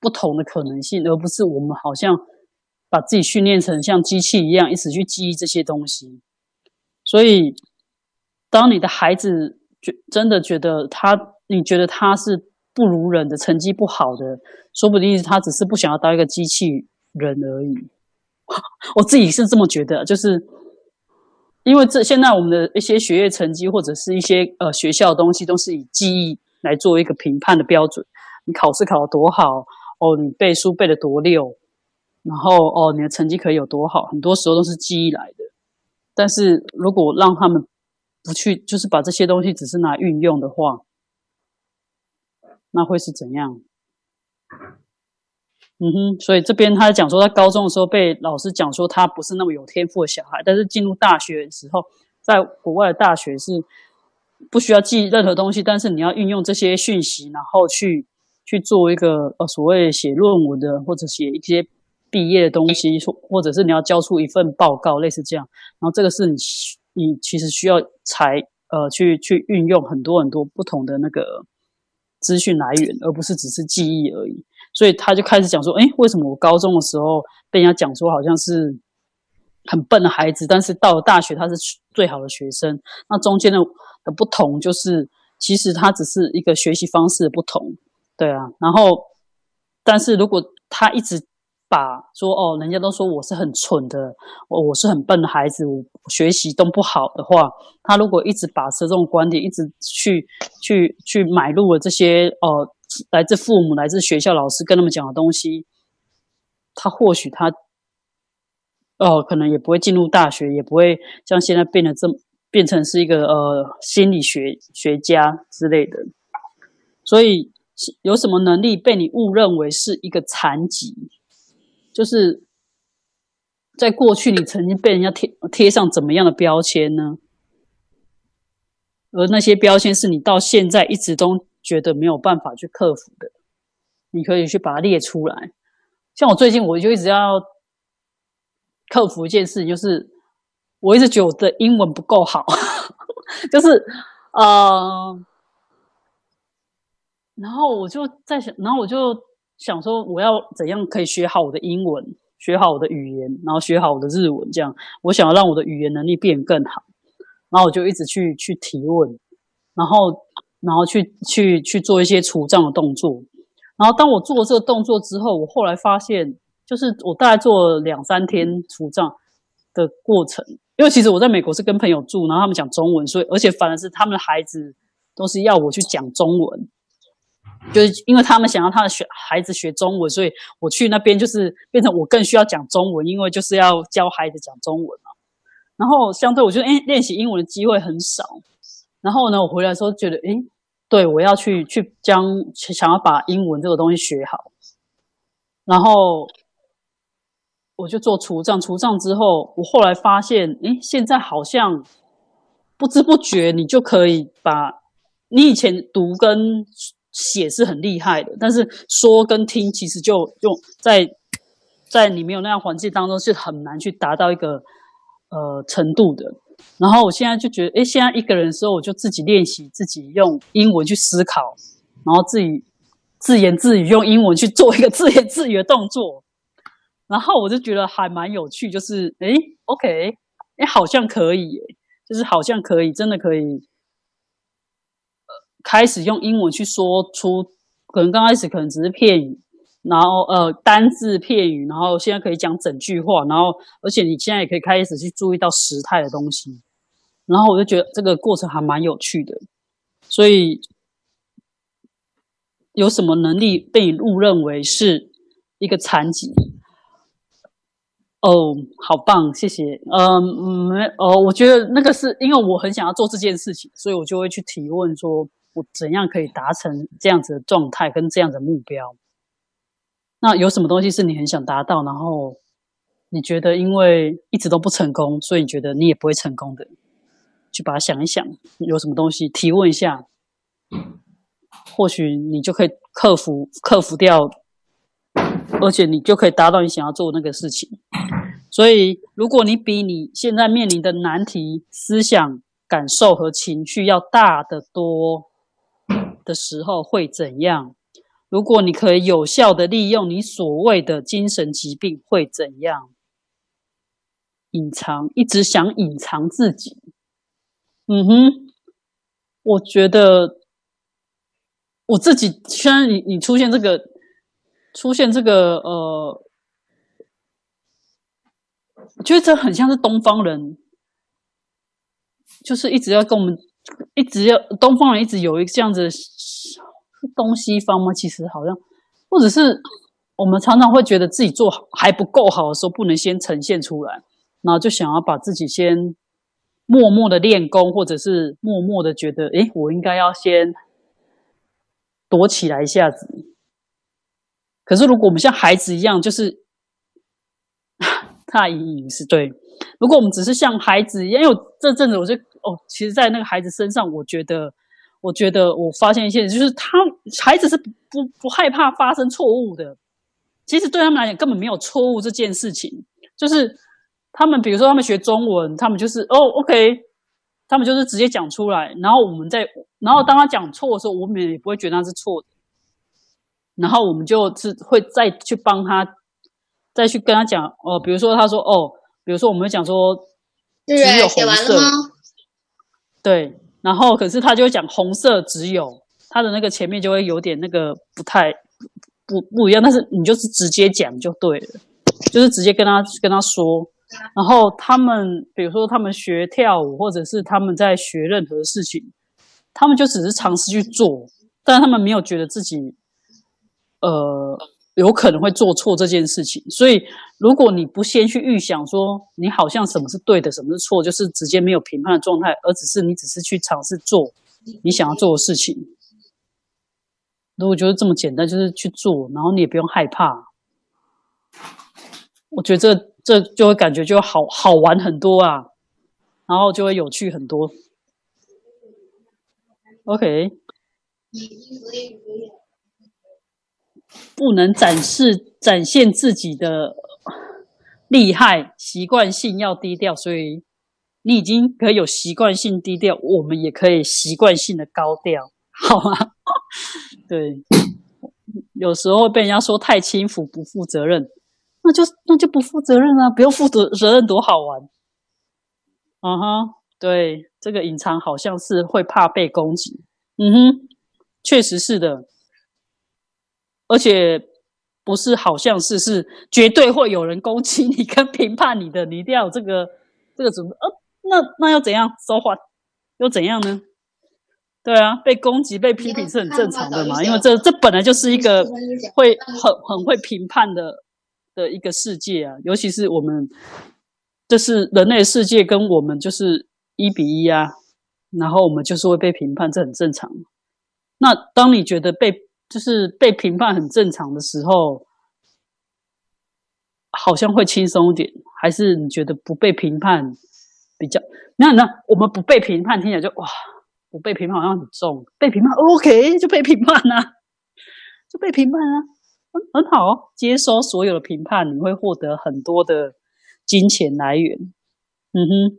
不同的可能性，而不是我们好像把自己训练成像机器一样，一直去记忆这些东西。所以，当你的孩子觉真的觉得他，你觉得他是。不如人的成绩不好的，说不定他只是不想要当一个机器人而已。[laughs] 我自己是这么觉得，就是因为这现在我们的一些学业成绩或者是一些呃学校的东西，都是以记忆来做一个评判的标准。你考试考得多好哦，你背书背得多溜，然后哦你的成绩可以有多好，很多时候都是记忆来的。但是如果让他们不去，就是把这些东西只是拿运用的话。那会是怎样？嗯哼，所以这边他讲说，他高中的时候被老师讲说他不是那么有天赋的小孩，但是进入大学的时候，在国外的大学是不需要记任何东西，但是你要运用这些讯息，然后去去做一个呃所谓写论文的，或者写一些毕业的东西，或或者是你要交出一份报告，类似这样。然后这个是你你其实需要才呃去去运用很多很多不同的那个。资讯来源，而不是只是记忆而已。所以他就开始讲说：“哎，为什么我高中的时候被人家讲说好像是很笨的孩子，但是到了大学他是最好的学生？那中间的的不同就是，其实他只是一个学习方式的不同，对啊。然后，但是如果他一直……把说哦，人家都说我是很蠢的，我我是很笨的孩子，我学习都不好的话，他如果一直把持这种观点，一直去去去买入了这些哦，来自父母、来自学校老师跟他们讲的东西，他或许他哦，可能也不会进入大学，也不会像现在变得这么变成是一个呃心理学学家之类的。所以有什么能力被你误认为是一个残疾？就是在过去，你曾经被人家贴贴上怎么样的标签呢？而那些标签是你到现在一直都觉得没有办法去克服的，你可以去把它列出来。像我最近，我就一直要克服一件事情，就是我一直觉得我的英文不够好，[laughs] 就是呃，然后我就在想，然后我就。想说我要怎样可以学好我的英文，学好我的语言，然后学好我的日文，这样我想要让我的语言能力变更好，然后我就一直去去提问，然后然后去去去做一些除障的动作，然后当我做了这个动作之后，我后来发现，就是我大概做了两三天除障的过程，因为其实我在美国是跟朋友住，然后他们讲中文，所以而且反而是他们的孩子都是要我去讲中文。就是因为他们想要他的学孩子学中文，所以我去那边就是变成我更需要讲中文，因为就是要教孩子讲中文嘛。然后相对我觉得，哎，练习英文的机会很少。然后呢，我回来的时候觉得，哎，对我要去去将想要把英文这个东西学好。然后我就做除障，除障之后，我后来发现，哎，现在好像不知不觉你就可以把你以前读跟写是很厉害的，但是说跟听其实就用在在你没有那样环境当中是很难去达到一个呃程度的。然后我现在就觉得，哎，现在一个人的时候，我就自己练习自己用英文去思考，然后自己自言自语用英文去做一个自言自语的动作，然后我就觉得还蛮有趣，就是哎，OK，哎，好像可以，就是好像可以，真的可以。开始用英文去说出，可能刚开始可能只是片语，然后呃单字片语，然后现在可以讲整句话，然后而且你现在也可以开始去注意到时态的东西，然后我就觉得这个过程还蛮有趣的。所以有什么能力被你误认为是一个残疾？哦，好棒，谢谢。嗯，没哦，我觉得那个是因为我很想要做这件事情，所以我就会去提问说。我怎样可以达成这样子的状态跟这样的目标？那有什么东西是你很想达到，然后你觉得因为一直都不成功，所以你觉得你也不会成功的？去把它想一想，有什么东西提问一下，或许你就可以克服克服掉，而且你就可以达到你想要做那个事情。所以，如果你比你现在面临的难题、思想、感受和情绪要大得多。的时候会怎样？如果你可以有效的利用你所谓的精神疾病，会怎样？隐藏，一直想隐藏自己。嗯哼，我觉得我自己，虽然你你出现这个，出现这个，呃，我觉得这很像是东方人，就是一直要跟我们。一直要东方人一直有一个这样子，东西方吗？其实好像，或者是我们常常会觉得自己做还不够好的时候，不能先呈现出来，然后就想要把自己先默默的练功，或者是默默的觉得，诶，我应该要先躲起来一下子。可是如果我们像孩子一样，就是太隐隐是对。如果我们只是像孩子一样，因为这阵子我就。哦，其实，在那个孩子身上，我觉得，我觉得我发现一些，就是他孩子是不不不害怕发生错误的。其实对他们来讲，根本没有错误这件事情。就是他们，比如说他们学中文，他们就是哦，OK，他们就是直接讲出来。然后我们在，然后当他讲错的时候，我们也不会觉得他是错的。然后我们就是会再去帮他，再去跟他讲哦，比如说他说哦，比如说我们讲说，只有红色。对，然后可是他就会讲红色只有他的那个前面就会有点那个不太不不一样，但是你就是直接讲就对了，就是直接跟他跟他说。然后他们比如说他们学跳舞，或者是他们在学任何事情，他们就只是尝试去做，但他们没有觉得自己呃。有可能会做错这件事情，所以如果你不先去预想说你好像什么是对的，什么是错，就是直接没有评判的状态，而只是你只是去尝试做你想要做的事情。如果觉得这么简单，就是去做，然后你也不用害怕，我觉得这这就会感觉就好好玩很多啊，然后就会有趣很多。OK。不能展示、展现自己的厉害，习惯性要低调，所以你已经可以有习惯性低调，我们也可以习惯性的高调，好吗？[laughs] 对，有时候被人家说太轻浮、不负责任，那就那就不负责任啊，不用负责责任多好玩。嗯哼，对，这个隐藏好像是会怕被攻击，嗯哼，确实是的。而且不是好像是是绝对会有人攻击你跟评判你的，你一定要有这个这个准备。呃，那那要怎样说话？又怎样呢？对啊，被攻击被批评是很正常的嘛，因为这这本来就是一个会很很会评判的的一个世界啊，尤其是我们这是人类世界，跟我们就是一比一啊，然后我们就是会被评判，这很正常。那当你觉得被就是被评判很正常的时候，好像会轻松一点，还是你觉得不被评判比较？那那我们不被评判，听起来就哇我被评判好像很重，被评判 OK 就被评判啊，就被评判啊，很很好，接收所有的评判，你会获得很多的金钱来源。嗯哼，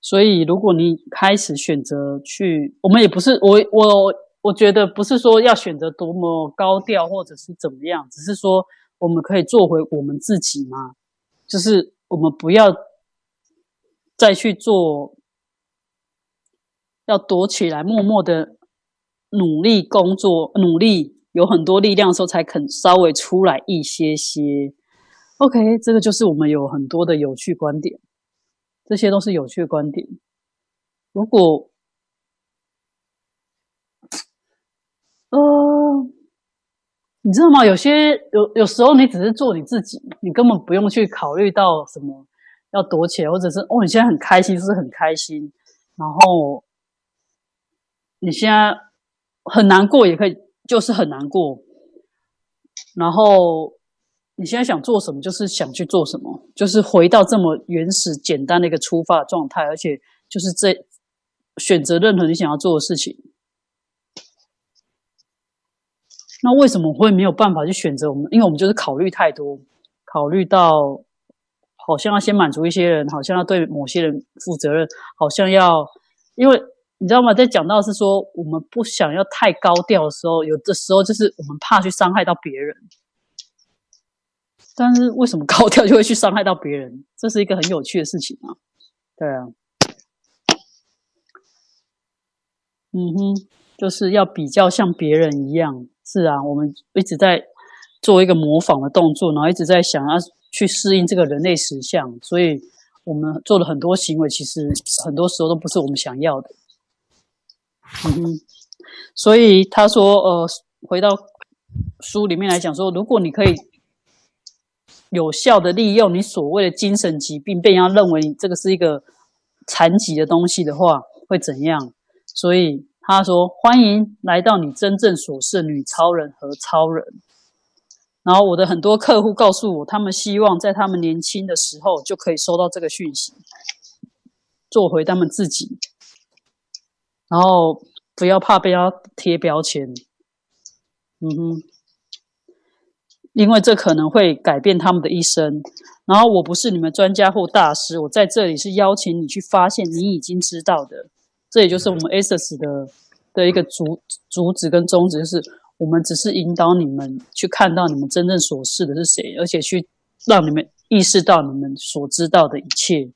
所以如果你开始选择去，我们也不是我我我觉得不是说要选择多么高调或者是怎么样，只是说我们可以做回我们自己嘛，就是我们不要再去做。要躲起来，默默的努力工作，努力有很多力量的时候，才肯稍微出来一些些。OK，这个就是我们有很多的有趣观点，这些都是有趣的观点。如果，呃，你知道吗？有些有有时候，你只是做你自己，你根本不用去考虑到什么要躲起来，或者是哦，你现在很开心，是很开心，然后。你现在很难过，也可以，就是很难过。然后你现在想做什么，就是想去做什么，就是回到这么原始、简单的一个出发状态，而且就是这选择任何你想要做的事情。那为什么会没有办法去选择我们？因为我们就是考虑太多，考虑到好像要先满足一些人，好像要对某些人负责任，好像要因为。你知道吗？在讲到是说，我们不想要太高调的时候，有的时候就是我们怕去伤害到别人。但是为什么高调就会去伤害到别人？这是一个很有趣的事情啊。对啊，嗯哼，就是要比较像别人一样。是啊，我们一直在做一个模仿的动作，然后一直在想要去适应这个人类实相，所以我们做了很多行为，其实很多时候都不是我们想要的。嗯，所以他说，呃，回到书里面来讲说，如果你可以有效的利用你所谓的精神疾病，被人家认为你这个是一个残疾的东西的话，会怎样？所以他说，欢迎来到你真正所是女超人和超人。然后我的很多客户告诉我，他们希望在他们年轻的时候就可以收到这个讯息，做回他们自己。然后不要怕被他贴标签，嗯哼，因为这可能会改变他们的一生。然后我不是你们专家或大师，我在这里是邀请你去发现你已经知道的。这也就是我们 ASUS 的的一个主主旨跟宗旨，就是我们只是引导你们去看到你们真正所示的是谁，而且去让你们意识到你们所知道的一切。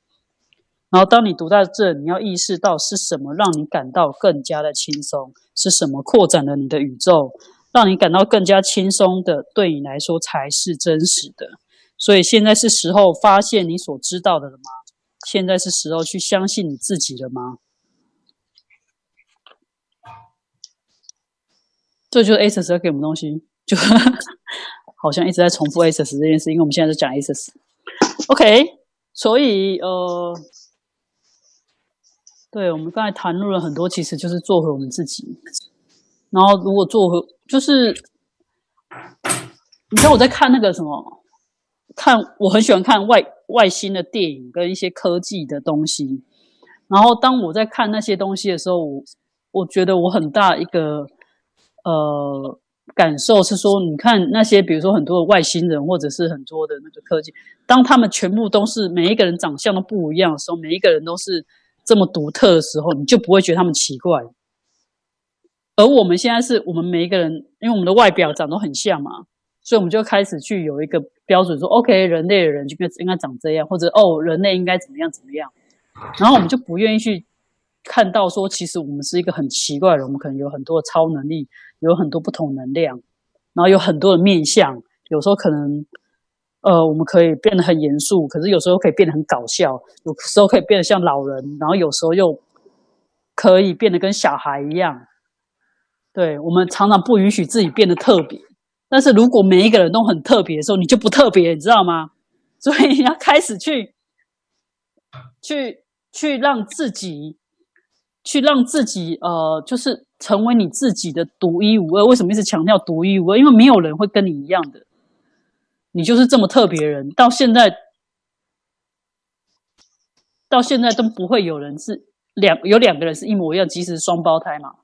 然后，当你读到这，你要意识到是什么让你感到更加的轻松，是什么扩展了你的宇宙，让你感到更加轻松的，对你来说才是真实的。所以，现在是时候发现你所知道的了吗？现在是时候去相信你自己了吗？这就是 A S 要给我们东西，就 [laughs] 好像一直在重复 A S S 这件事，因为我们现在在讲 A S S。OK，所以呃。对，我们刚才谈论了很多，其实就是做回我们自己。然后，如果做回，就是你知道我在看那个什么，看我很喜欢看外外星的电影跟一些科技的东西。然后，当我在看那些东西的时候，我我觉得我很大一个呃感受是说，你看那些比如说很多的外星人，或者是很多的那个科技，当他们全部都是每一个人长相都不一样的时候，每一个人都是。这么独特的时候，你就不会觉得他们奇怪。而我们现在是我们每一个人，因为我们的外表长得很像嘛，所以我们就开始去有一个标准，说 OK，人类的人就应该应该长这样，或者哦，人类应该怎么样怎么样。然后我们就不愿意去看到说，其实我们是一个很奇怪的人，我们可能有很多超能力，有很多不同能量，然后有很多的面相，有时候可能。呃，我们可以变得很严肃，可是有时候可以变得很搞笑，有时候可以变得像老人，然后有时候又可以变得跟小孩一样。对我们常常不允许自己变得特别，但是如果每一个人都很特别的时候，你就不特别，你知道吗？所以你要开始去去去让自己去让自己呃，就是成为你自己的独一无二。为什么一直强调独一无二？因为没有人会跟你一样的。你就是这么特别人，到现在，到现在都不会有人是两有两个人是一模一样，即使是双胞胎嘛，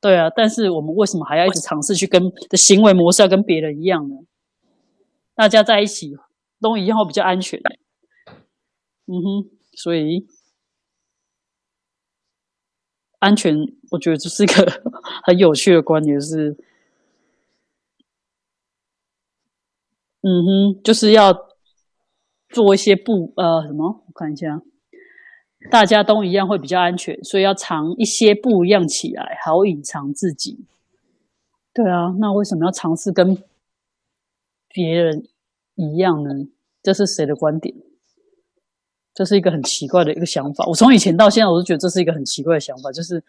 对啊。但是我们为什么还要一直尝试去跟的行为模式要跟别人一样呢？大家在一起都一样会比较安全。嗯哼，所以安全，我觉得这是一个 [laughs] 很有趣的观点，是，嗯哼，就是要做一些不呃什么，我看一下。大家都一样会比较安全，所以要藏一些不一样起来，好隐藏自己。对啊，那为什么要尝试跟别人一样呢？这是谁的观点？这是一个很奇怪的一个想法。我从以前到现在，我都觉得这是一个很奇怪的想法，就是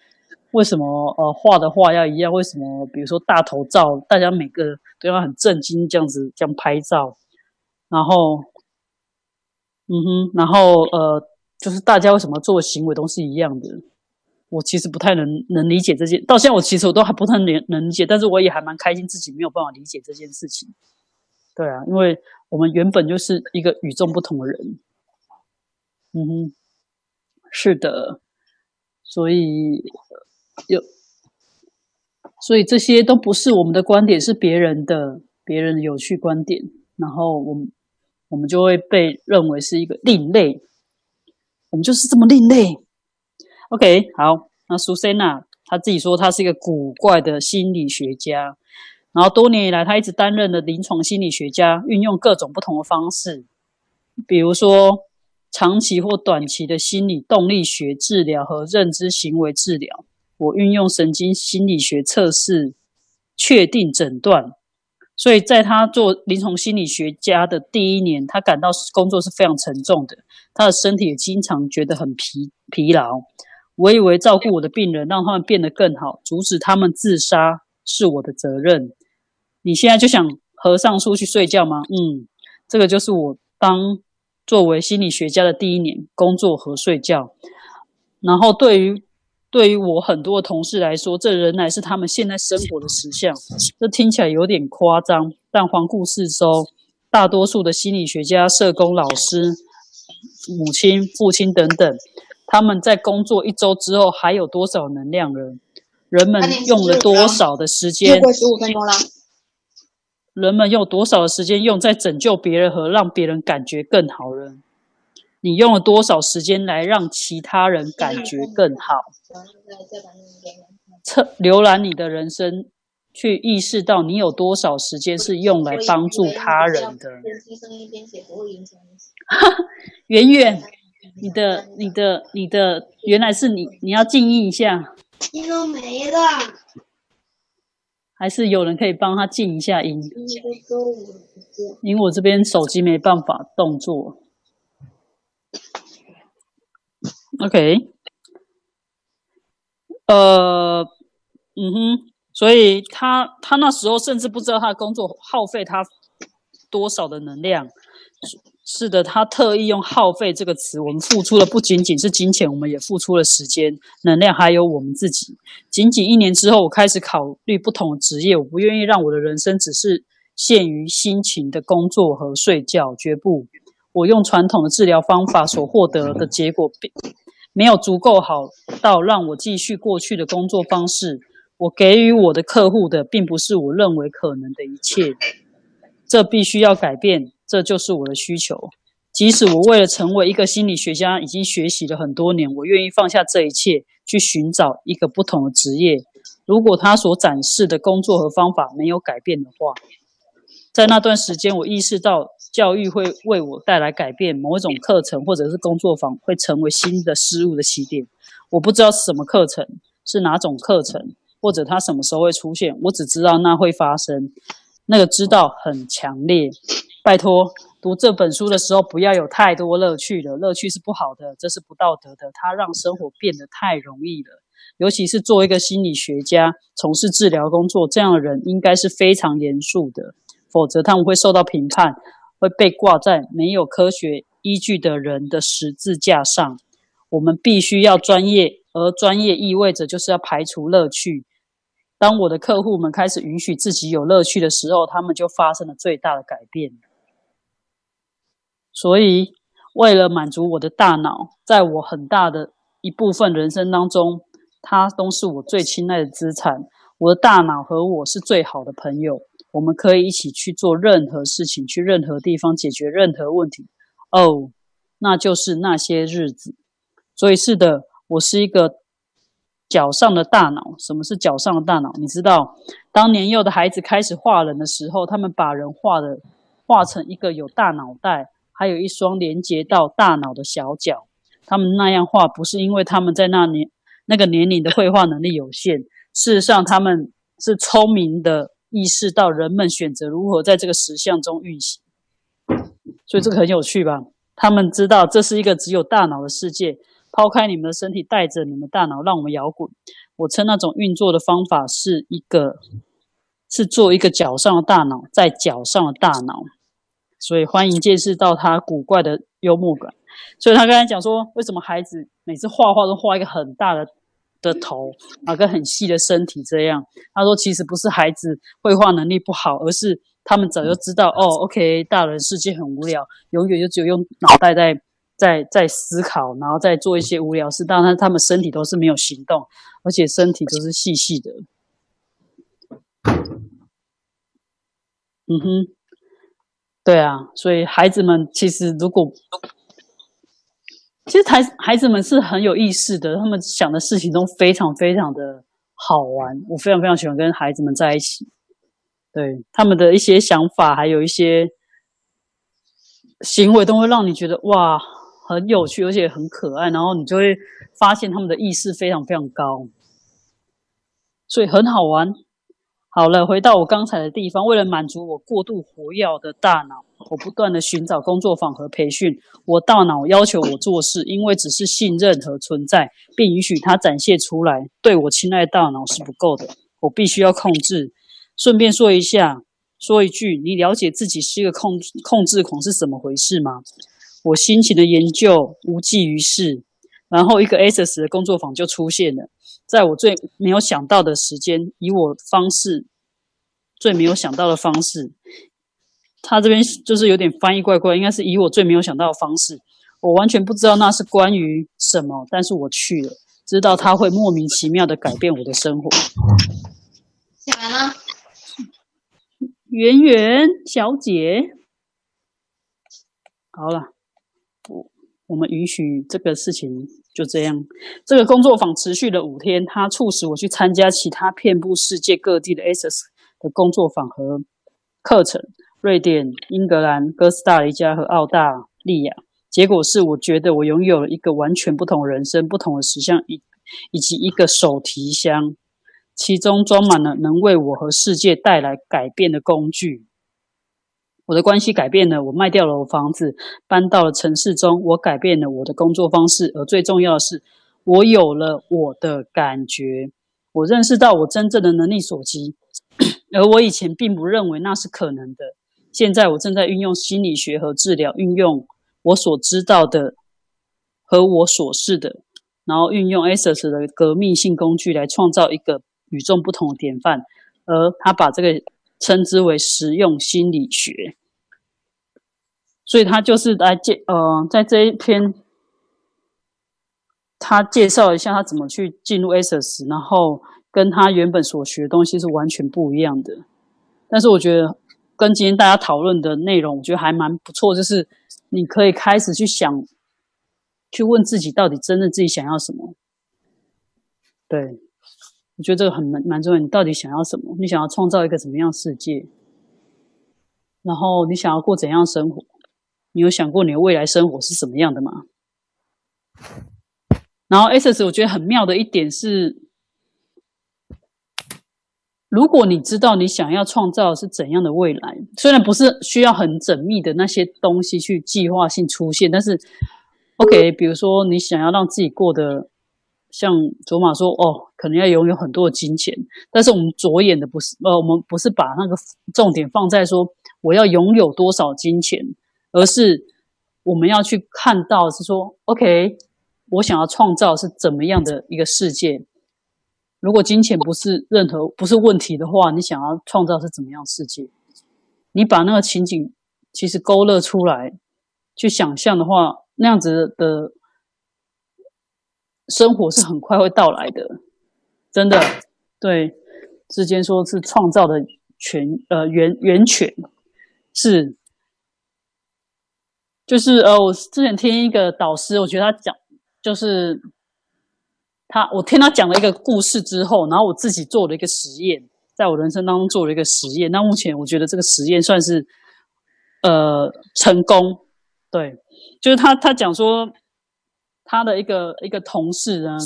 为什么呃画的画要一样？为什么比如说大头照，大家每个都要很震惊这样子这样拍照？然后，嗯哼，然后呃。就是大家为什么做的行为都是一样的？我其实不太能能理解这件。到现在我其实我都还不太能能理解，但是我也还蛮开心自己没有办法理解这件事情。对啊，因为我们原本就是一个与众不同的人。嗯哼，是的，所以有，所以这些都不是我们的观点，是别人的别人的有趣观点，然后我们我们就会被认为是一个另类。我们就是这么另类。OK，好，那苏珊娜她自己说，她是一个古怪的心理学家，然后多年以来，她一直担任的临床心理学家，运用各种不同的方式，比如说长期或短期的心理动力学治疗和认知行为治疗。我运用神经心理学测试确定诊断。所以在他做临床心理学家的第一年，他感到工作是非常沉重的，他的身体也经常觉得很疲疲劳。我以为照顾我的病人，让他们变得更好，阻止他们自杀是我的责任。你现在就想合上书去睡觉吗？嗯，这个就是我当作为心理学家的第一年，工作和睡觉。然后对于。对于我很多的同事来说，这仍然是他们现在生活的实相。这听起来有点夸张，但环顾四周，大多数的心理学家、社工、老师、母亲、父亲等等，他们在工作一周之后还有多少能量人？人们用了多少的时间？过十五分钟了。人们用多少的时间用在拯救别人和让别人感觉更好呢？你用了多少时间来让其他人感觉更好？测浏览你的人生，去意识到你有多少时间是用来帮助他人的。[laughs] 圆圆，你的、你的、你的，原来是你，你要静音一下。音都没了。还是有人可以帮他静一下音？因为我这边手机没办法动作。OK，呃，嗯哼，所以他他那时候甚至不知道他的工作耗费他多少的能量。是的，他特意用“耗费”这个词。我们付出的不仅仅是金钱，我们也付出了时间、能量，还有我们自己。仅仅一年之后，我开始考虑不同的职业。我不愿意让我的人生只是限于辛勤的工作和睡觉，绝不。我用传统的治疗方法所获得的结果，并没有足够好到让我继续过去的工作方式。我给予我的客户的，并不是我认为可能的一切。这必须要改变，这就是我的需求。即使我为了成为一个心理学家，已经学习了很多年，我愿意放下这一切，去寻找一个不同的职业。如果他所展示的工作和方法没有改变的话，在那段时间，我意识到。教育会为我带来改变，某一种课程或者是工作坊会成为新的事物的起点。我不知道是什么课程，是哪种课程，或者它什么时候会出现。我只知道那会发生，那个知道很强烈。拜托，读这本书的时候不要有太多乐趣了，乐趣是不好的，这是不道德的，它让生活变得太容易了。尤其是作为一个心理学家，从事治疗工作，这样的人应该是非常严肃的，否则他们会受到评判。会被挂在没有科学依据的人的十字架上。我们必须要专业，而专业意味着就是要排除乐趣。当我的客户们开始允许自己有乐趣的时候，他们就发生了最大的改变。所以，为了满足我的大脑，在我很大的一部分人生当中，它都是我最亲爱的资产。我的大脑和我是最好的朋友，我们可以一起去做任何事情，去任何地方解决任何问题。哦，那就是那些日子。所以是的，我是一个脚上的大脑。什么是脚上的大脑？你知道，当年幼的孩子开始画人的时候，他们把人画的画成一个有大脑袋，还有一双连接到大脑的小脚。他们那样画，不是因为他们在那年那个年龄的绘画能力有限。事实上，他们是聪明的，意识到人们选择如何在这个实像中运行，所以这个很有趣吧？他们知道这是一个只有大脑的世界，抛开你们的身体，带着你们大脑，让我们摇滚。我称那种运作的方法是一个，是做一个脚上的大脑，在脚上的大脑。所以欢迎见识到他古怪的幽默感。所以他刚才讲说，为什么孩子每次画画都画一个很大的？的头啊，跟很细的身体这样。他说，其实不是孩子绘画能力不好，而是他们早就知道哦，OK，大人世界很无聊，永远就只有用脑袋在在在思考，然后再做一些无聊事。当然，他们身体都是没有行动，而且身体都是细细的。嗯哼，对啊，所以孩子们其实如果。其实孩孩子们是很有意识的，他们想的事情都非常非常的好玩。我非常非常喜欢跟孩子们在一起，对他们的一些想法，还有一些行为，都会让你觉得哇，很有趣，而且很可爱。然后你就会发现他们的意识非常非常高，所以很好玩。好了，回到我刚才的地方。为了满足我过度活跃的大脑，我不断的寻找工作坊和培训。我大脑要求我做事，因为只是信任和存在，并允许它展现出来。对我亲爱大脑是不够的，我必须要控制。顺便说一下，说一句，你了解自己是一个控控制狂是怎么回事吗？我辛勤的研究无济于事，然后一个 S S 的工作坊就出现了。在我最没有想到的时间，以我方式最没有想到的方式，他这边就是有点翻译怪怪，应该是以我最没有想到的方式，我完全不知道那是关于什么，但是我去了，知道他会莫名其妙的改变我的生活。写完了，圆圆小姐，好了，我们允许这个事情。就这样，这个工作坊持续了五天，它促使我去参加其他遍布世界各地的 ASUS 的工作坊和课程，瑞典、英格兰、哥斯达黎加和澳大利亚。结果是，我觉得我拥有了一个完全不同人生、不同的实相，以以及一个手提箱，其中装满了能为我和世界带来改变的工具。我的关系改变了，我卖掉了我房子，搬到了城市中。我改变了我的工作方式，而最重要的是，我有了我的感觉。我认识到我真正的能力所及，而我以前并不认为那是可能的。现在我正在运用心理学和治疗，运用我所知道的和我所示的，然后运用 ASUS 的革命性工具来创造一个与众不同的典范。而他把这个。称之为实用心理学，所以他就是来介呃，在这一篇，他介绍一下他怎么去进入 ASUS，然后跟他原本所学的东西是完全不一样的。但是我觉得跟今天大家讨论的内容，我觉得还蛮不错，就是你可以开始去想，去问自己到底真的自己想要什么，对。我觉得这个很蛮蛮重要。你到底想要什么？你想要创造一个怎么样世界？然后你想要过怎样生活？你有想过你的未来生活是什么样的吗？然后 S S 我觉得很妙的一点是，如果你知道你想要创造是怎样的未来，虽然不是需要很缜密的那些东西去计划性出现，但是 OK，比如说你想要让自己过得。像卓玛说：“哦，可能要拥有很多的金钱，但是我们着眼的不是，呃，我们不是把那个重点放在说我要拥有多少金钱，而是我们要去看到是说，OK，我想要创造是怎么样的一个世界。如果金钱不是任何不是问题的话，你想要创造是怎么样世界？你把那个情景其实勾勒出来，去想象的话，那样子的。”生活是很快会到来的，真的。对，之间说是创造的泉，呃，源源泉是，就是呃，我之前听一个导师，我觉得他讲，就是他，我听他讲了一个故事之后，然后我自己做了一个实验，在我人生当中做了一个实验。那目前我觉得这个实验算是呃成功。对，就是他他讲说。他的一个一个同事呢，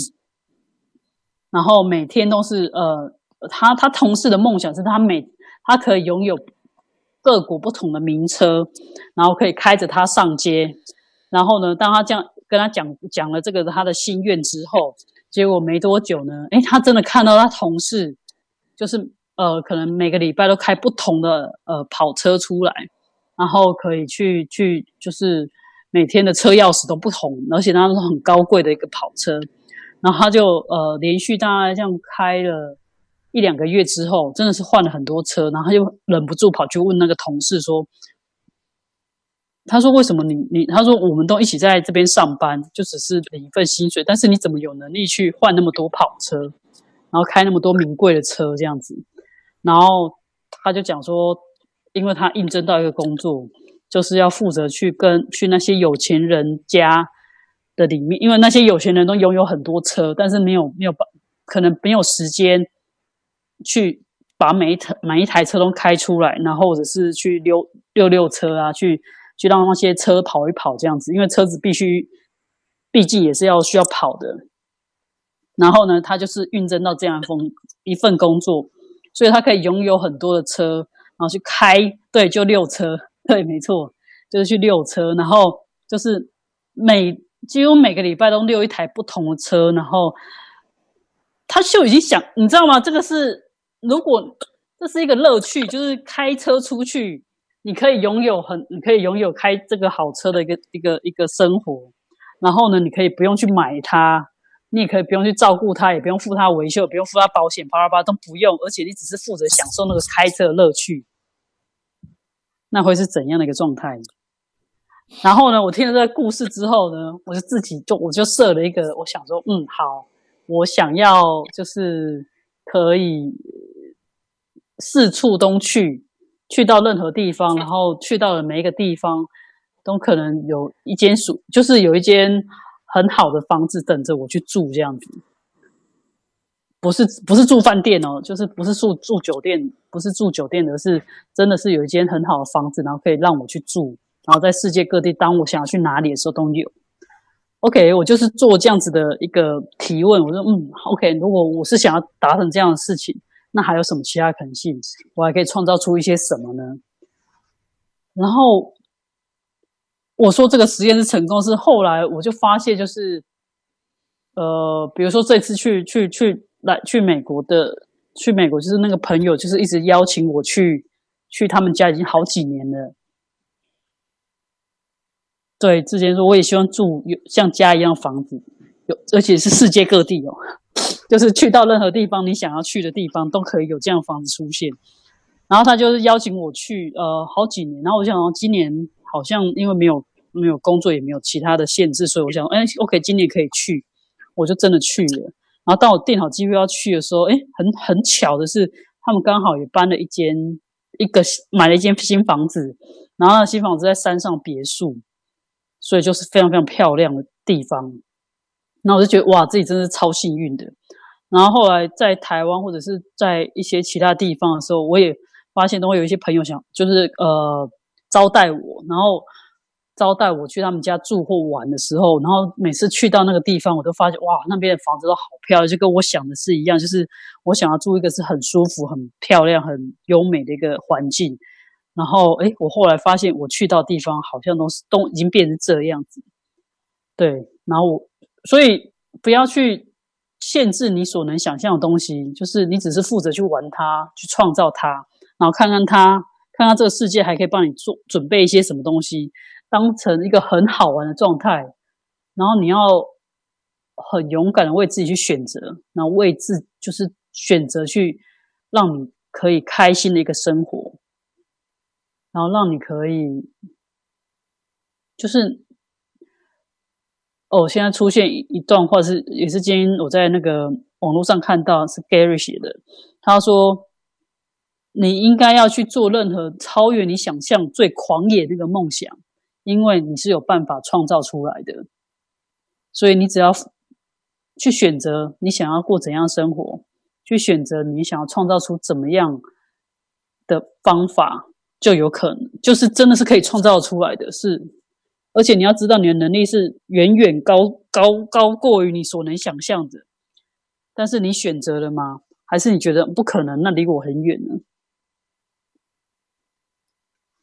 然后每天都是呃，他他同事的梦想是他每他可以拥有各国不同的名车，然后可以开着它上街。然后呢，当他这样跟他讲讲了这个他的心愿之后，结果没多久呢，诶，他真的看到他同事就是呃，可能每个礼拜都开不同的呃跑车出来，然后可以去去就是。每天的车钥匙都不同，而且那是很高贵的一个跑车，然后他就呃连续大概这样开了一两个月之后，真的是换了很多车，然后他就忍不住跑去问那个同事说：“他说为什么你你他说我们都一起在这边上班，就只是领一份薪水，但是你怎么有能力去换那么多跑车，然后开那么多名贵的车这样子？”然后他就讲说，因为他应征到一个工作。就是要负责去跟去那些有钱人家的里面，因为那些有钱人都拥有很多车，但是没有没有把可能没有时间去把每一台每一台车都开出来，然后或者是去溜溜溜车啊，去去让那些车跑一跑这样子，因为车子必须毕竟也是要需要跑的。然后呢，他就是运征到这样一份一份工作，所以他可以拥有很多的车，然后去开，对，就溜车。对，没错，就是去溜车，然后就是每几乎每个礼拜都溜一台不同的车，然后他就已经想，你知道吗？这个是如果这是一个乐趣，就是开车出去，你可以拥有很，你可以拥有开这个好车的一个一个一个生活，然后呢，你可以不用去买它，你也可以不用去照顾它，也不用付它维修，不用付它保险，啪啪啪都不用，而且你只是负责享受那个开车的乐趣。那会是怎样的一个状态？然后呢，我听了这个故事之后呢，我就自己就我就设了一个，我想说，嗯，好，我想要就是可以四处都去，去到任何地方，然后去到了每一个地方，都可能有一间属，就是有一间很好的房子等着我去住这样子。不是不是住饭店哦，就是不是住住酒店，不是住酒店的，是真的是有一间很好的房子，然后可以让我去住，然后在世界各地，当我想要去哪里的时候都有。OK，我就是做这样子的一个提问，我说嗯，OK，如果我是想要达成这样的事情，那还有什么其他可能性？我还可以创造出一些什么呢？然后我说这个实验是成功，是后来我就发现，就是呃，比如说这次去去去。来去美国的，去美国就是那个朋友，就是一直邀请我去去他们家，已经好几年了。对，之前说我也希望住有像家一样房子，有而且是世界各地哦，[laughs] 就是去到任何地方你想要去的地方都可以有这样房子出现。然后他就是邀请我去，呃，好几年。然后我想，今年好像因为没有没有工作，也没有其他的限制，所以我想，哎，OK，今年可以去，我就真的去了。然后当我订好机票要去的时候，哎，很很巧的是，他们刚好也搬了一间一个买了一间新房子，然后新房子在山上别墅，所以就是非常非常漂亮的地方。那我就觉得哇，自己真的是超幸运的。然后后来在台湾或者是在一些其他地方的时候，我也发现都会有一些朋友想就是呃招待我，然后。招待我去他们家住或玩的时候，然后每次去到那个地方，我都发现哇，那边的房子都好漂亮，就跟我想的是一样。就是我想要住一个是很舒服、很漂亮、很优美的一个环境。然后，哎，我后来发现我去到地方，好像都是都已经变成这样子。对，然后我所以不要去限制你所能想象的东西，就是你只是负责去玩它，去创造它，然后看看它，看看这个世界还可以帮你做准备一些什么东西。当成一个很好玩的状态，然后你要很勇敢的为自己去选择，然后为自就是选择去让你可以开心的一个生活，然后让你可以就是哦，现在出现一段话是，也是今天我在那个网络上看到是 Gary 写的，他说你应该要去做任何超越你想象最狂野的那个梦想，因为你是有办法创造出来的，所以你只要去选择你想要过怎样生活，去选择你想要创造出怎么样的方法，就有可能，就是真的是可以创造出来的，是。而且你要知道，你的能力是远远高高高过于你所能想象的。但是你选择了吗？还是你觉得不可能？那离我很远呢？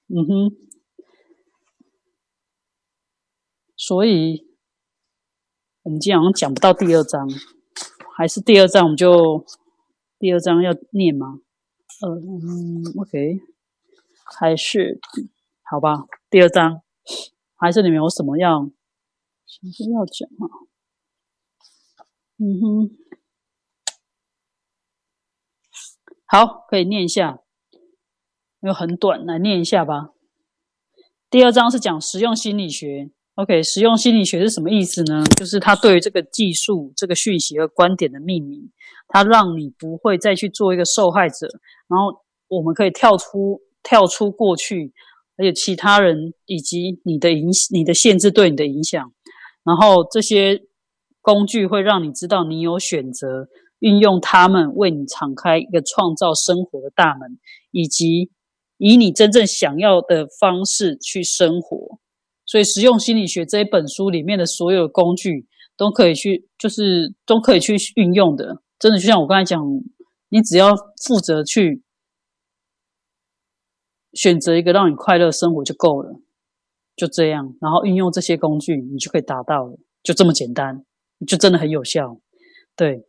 嗯哼。所以，我们今天好像讲不到第二章，还是第二章我们就第二章要念吗？嗯，OK，还是好吧，第二章。还是你们有什么样想要讲啊？嗯哼，好，可以念一下，因为很短，来念一下吧。第二章是讲实用心理学。OK，实用心理学是什么意思呢？就是它对于这个技术、这个讯息和观点的命名，它让你不会再去做一个受害者，然后我们可以跳出跳出过去。而且其他人以及你的影、你的限制对你的影响，然后这些工具会让你知道你有选择，运用它们为你敞开一个创造生活的大门，以及以你真正想要的方式去生活。所以，实用心理学这一本书里面的所有工具都可以去，就是都可以去运用的。真的，就像我刚才讲，你只要负责去。选择一个让你快乐生活就够了，就这样，然后运用这些工具，你就可以达到了，就这么简单，就真的很有效，对。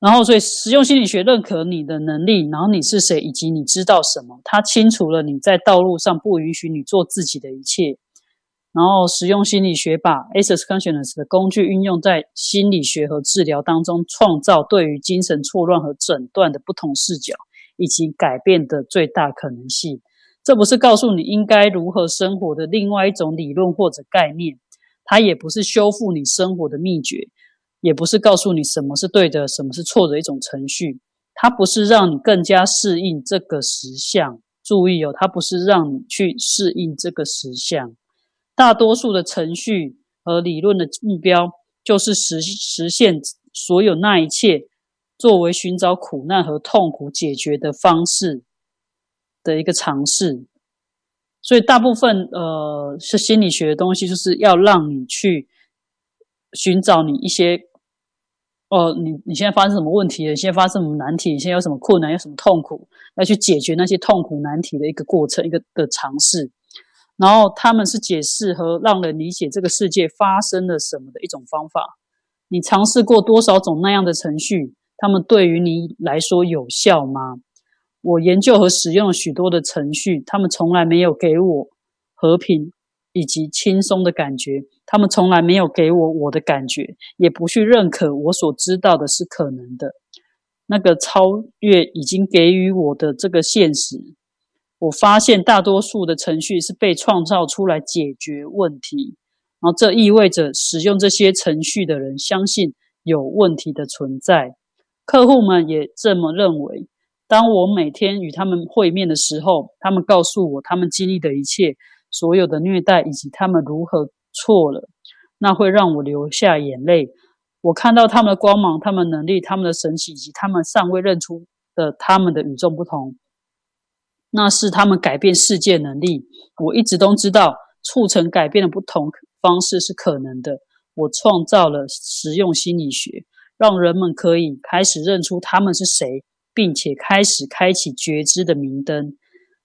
然后，所以实用心理学认可你的能力，然后你是谁，以及你知道什么，它清除了你在道路上不允许你做自己的一切。然后，实用心理学把 a s s Consciousness 的工具运用在心理学和治疗当中，创造对于精神错乱和诊断的不同视角。以及改变的最大可能性，这不是告诉你应该如何生活的另外一种理论或者概念，它也不是修复你生活的秘诀，也不是告诉你什么是对的，什么是错的一种程序，它不是让你更加适应这个实相。注意哦，它不是让你去适应这个实相。大多数的程序和理论的目标，就是实实现所有那一切。作为寻找苦难和痛苦解决的方式的一个尝试，所以大部分呃是心理学的东西，就是要让你去寻找你一些哦，你你现在发生什么问题了？现在发生什么难题？你现在有什么困难？有什么痛苦？要去解决那些痛苦难题的一个过程，一个的尝试。然后他们是解释和让人理解这个世界发生了什么的一种方法。你尝试过多少种那样的程序？他们对于你来说有效吗？我研究和使用了许多的程序，他们从来没有给我和平以及轻松的感觉。他们从来没有给我我的感觉，也不去认可我所知道的是可能的。那个超越已经给予我的这个现实，我发现大多数的程序是被创造出来解决问题，然后这意味着使用这些程序的人相信有问题的存在。客户们也这么认为。当我每天与他们会面的时候，他们告诉我他们经历的一切，所有的虐待以及他们如何错了，那会让我流下眼泪。我看到他们的光芒、他们能力、他们的神奇，以及他们尚未认出的他们的与众不同。那是他们改变世界能力。我一直都知道，促成改变的不同方式是可能的。我创造了实用心理学。让人们可以开始认出他们是谁，并且开始开启觉知的明灯。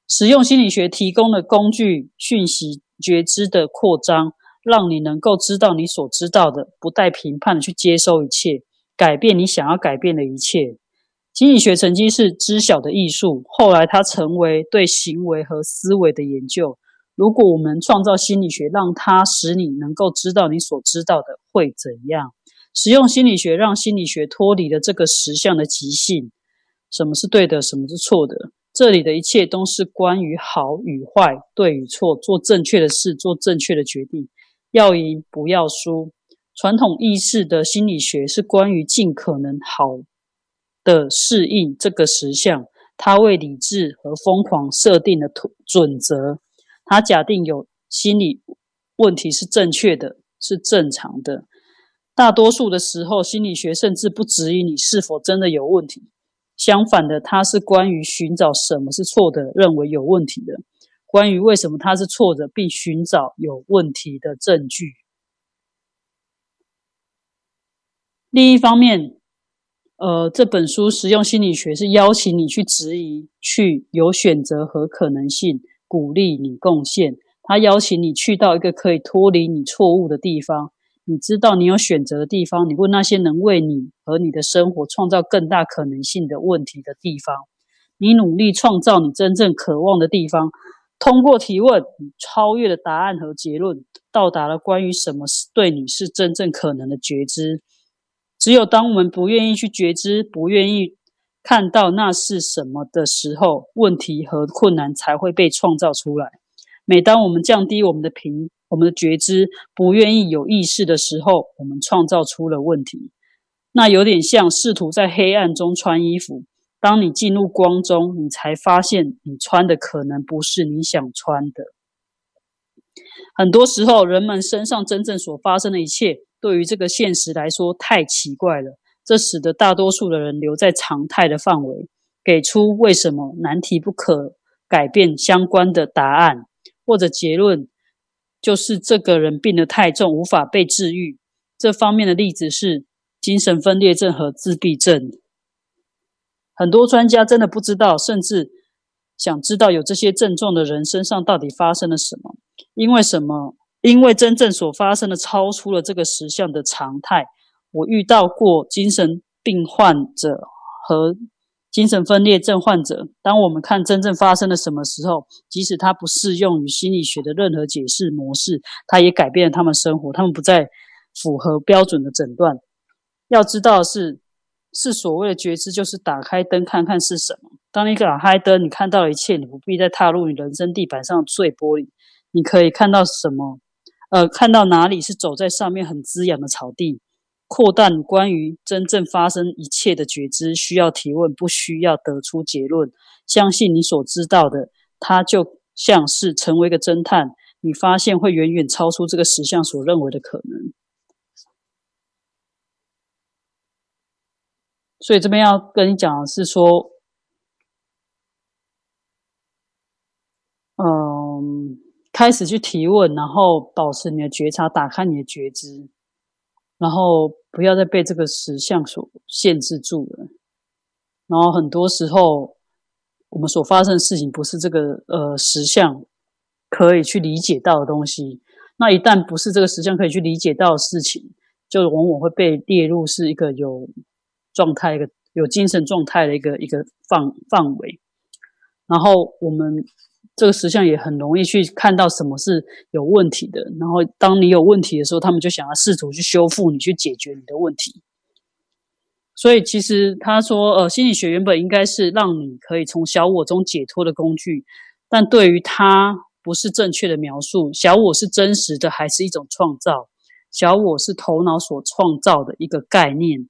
实用心理学提供的工具、讯息、觉知的扩张，让你能够知道你所知道的，不带评判的去接收一切，改变你想要改变的一切。心理学曾经是知晓的艺术，后来它成为对行为和思维的研究。如果我们创造心理学，让它使你能够知道你所知道的会怎样？使用心理学，让心理学脱离了这个实相的极性。什么是对的，什么是错的？这里的一切都是关于好与坏、对与错，做正确的事，做正确的决定。要赢不要输。传统意识的心理学是关于尽可能好的适应这个实相，它为理智和疯狂设定了准则。它假定有心理问题是正确的，是正常的。大多数的时候，心理学甚至不质疑你是否真的有问题。相反的，它是关于寻找什么是错的，认为有问题的；关于为什么他是错的，并寻找有问题的证据。另一方面，呃，这本书实用心理学是邀请你去质疑，去有选择和可能性，鼓励你贡献。他邀请你去到一个可以脱离你错误的地方。你知道你有选择的地方，你问那些能为你和你的生活创造更大可能性的问题的地方，你努力创造你真正渴望的地方。通过提问，超越了答案和结论，到达了关于什么是对你是真正可能的觉知。只有当我们不愿意去觉知，不愿意看到那是什么的时候，问题和困难才会被创造出来。每当我们降低我们的频。我们的觉知不愿意有意识的时候，我们创造出了问题。那有点像试图在黑暗中穿衣服。当你进入光中，你才发现你穿的可能不是你想穿的。很多时候，人们身上真正所发生的一切，对于这个现实来说太奇怪了。这使得大多数的人留在常态的范围，给出为什么难题不可改变相关的答案或者结论。就是这个人病得太重，无法被治愈。这方面的例子是精神分裂症和自闭症。很多专家真的不知道，甚至想知道有这些症状的人身上到底发生了什么。因为什么？因为真正所发生的超出了这个实相的常态。我遇到过精神病患者和。精神分裂症患者，当我们看真正发生了什么时候，即使它不适用于心理学的任何解释模式，它也改变了他们生活。他们不再符合标准的诊断。要知道是是所谓的觉知，就是打开灯看看是什么。当你打开灯，你看到了一切，你不必再踏入你人生地板上碎玻璃。你可以看到什么？呃，看到哪里是走在上面很滋养的草地。扩大关于真正发生一切的觉知，需要提问，不需要得出结论。相信你所知道的，它就像是成为一个侦探，你发现会远远超出这个实相所认为的可能。所以这边要跟你讲的是说，嗯，开始去提问，然后保持你的觉察，打开你的觉知。然后不要再被这个实相所限制住了。然后很多时候，我们所发生的事情不是这个呃实相可以去理解到的东西。那一旦不是这个实相可以去理解到的事情，就往往会被列入是一个有状态、一个有精神状态的一个一个范范围。然后我们。这个实相也很容易去看到什么是有问题的，然后当你有问题的时候，他们就想要试图去修复你，去解决你的问题。所以其实他说，呃，心理学原本应该是让你可以从小我中解脱的工具，但对于他不是正确的描述。小我是真实的，还是一种创造？小我是头脑所创造的一个概念。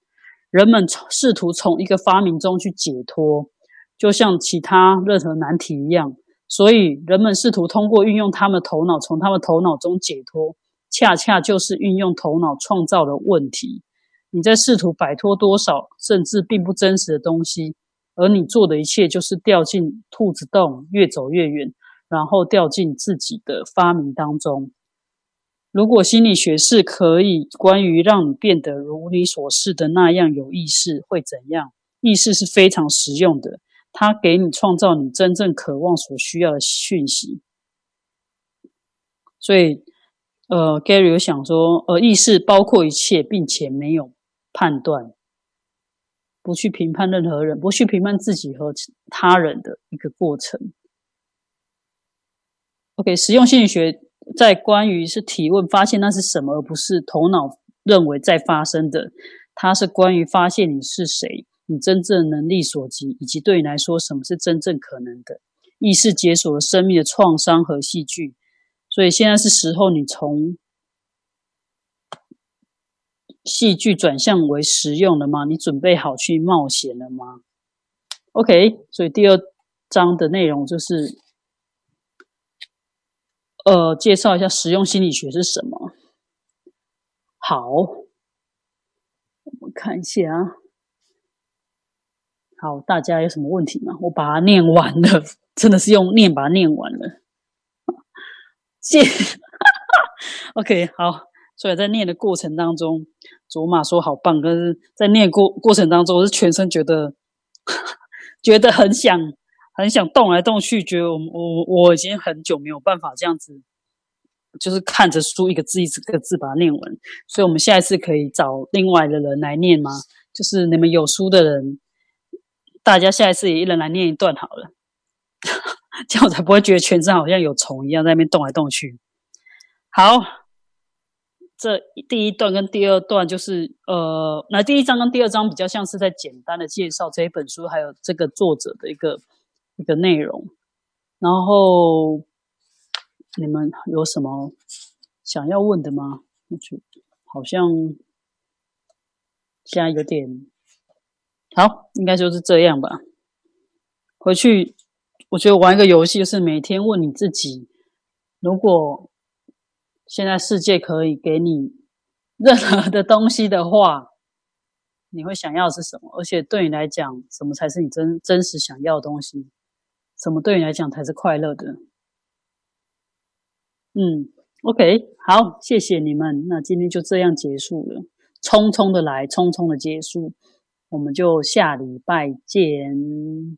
人们试图从一个发明中去解脱，就像其他任何难题一样。所以，人们试图通过运用他们头脑，从他们头脑中解脱，恰恰就是运用头脑创造的问题。你在试图摆脱多少甚至并不真实的东西，而你做的一切就是掉进兔子洞，越走越远，然后掉进自己的发明当中。如果心理学是可以关于让你变得如你所示的那样有意识，会怎样？意识是非常实用的。它给你创造你真正渴望所需要的讯息，所以，呃，Gary 有想说，呃，意识包括一切，并且没有判断，不去评判任何人，不去评判自己和他人的一个过程。OK，实用心理学在关于是提问发现那是什么，而不是头脑认为在发生的，它是关于发现你是谁。你真正能力所及，以及对你来说什么是真正可能的意识，解锁了生命的创伤和戏剧。所以现在是时候，你从戏剧转向为实用了吗？你准备好去冒险了吗？OK，所以第二章的内容就是，呃，介绍一下实用心理学是什么。好，我们看一下啊。好，大家有什么问题吗？我把它念完了，真的是用念把它念完了。谢，[laughs] OK，好。所以在念的过程当中，卓玛说好棒，可是在念过过程当中，我是全身觉得 [laughs] 觉得很想很想动来动去，觉得我我我已经很久没有办法这样子，就是看着书一个字一个字把它念完。所以我们下一次可以找另外的人来念吗？就是你们有书的人，大家下一次也一人来念一段好了，[laughs] 这样我才不会觉得全身好像有虫一样在那边动来动去。好。这第一段跟第二段就是，呃，那第一章跟第二章比较像是在简单的介绍这一本书，还有这个作者的一个一个内容。然后你们有什么想要问的吗？我觉得好像现在有点好，应该就是这样吧。回去，我觉得玩一个游戏，就是每天问你自己，如果。现在世界可以给你任何的东西的话，你会想要是什么？而且对你来讲，什么才是你真真实想要的东西？什么对你来讲才是快乐的？嗯，OK，好，谢谢你们。那今天就这样结束了，匆匆的来，匆匆的结束，我们就下礼拜见。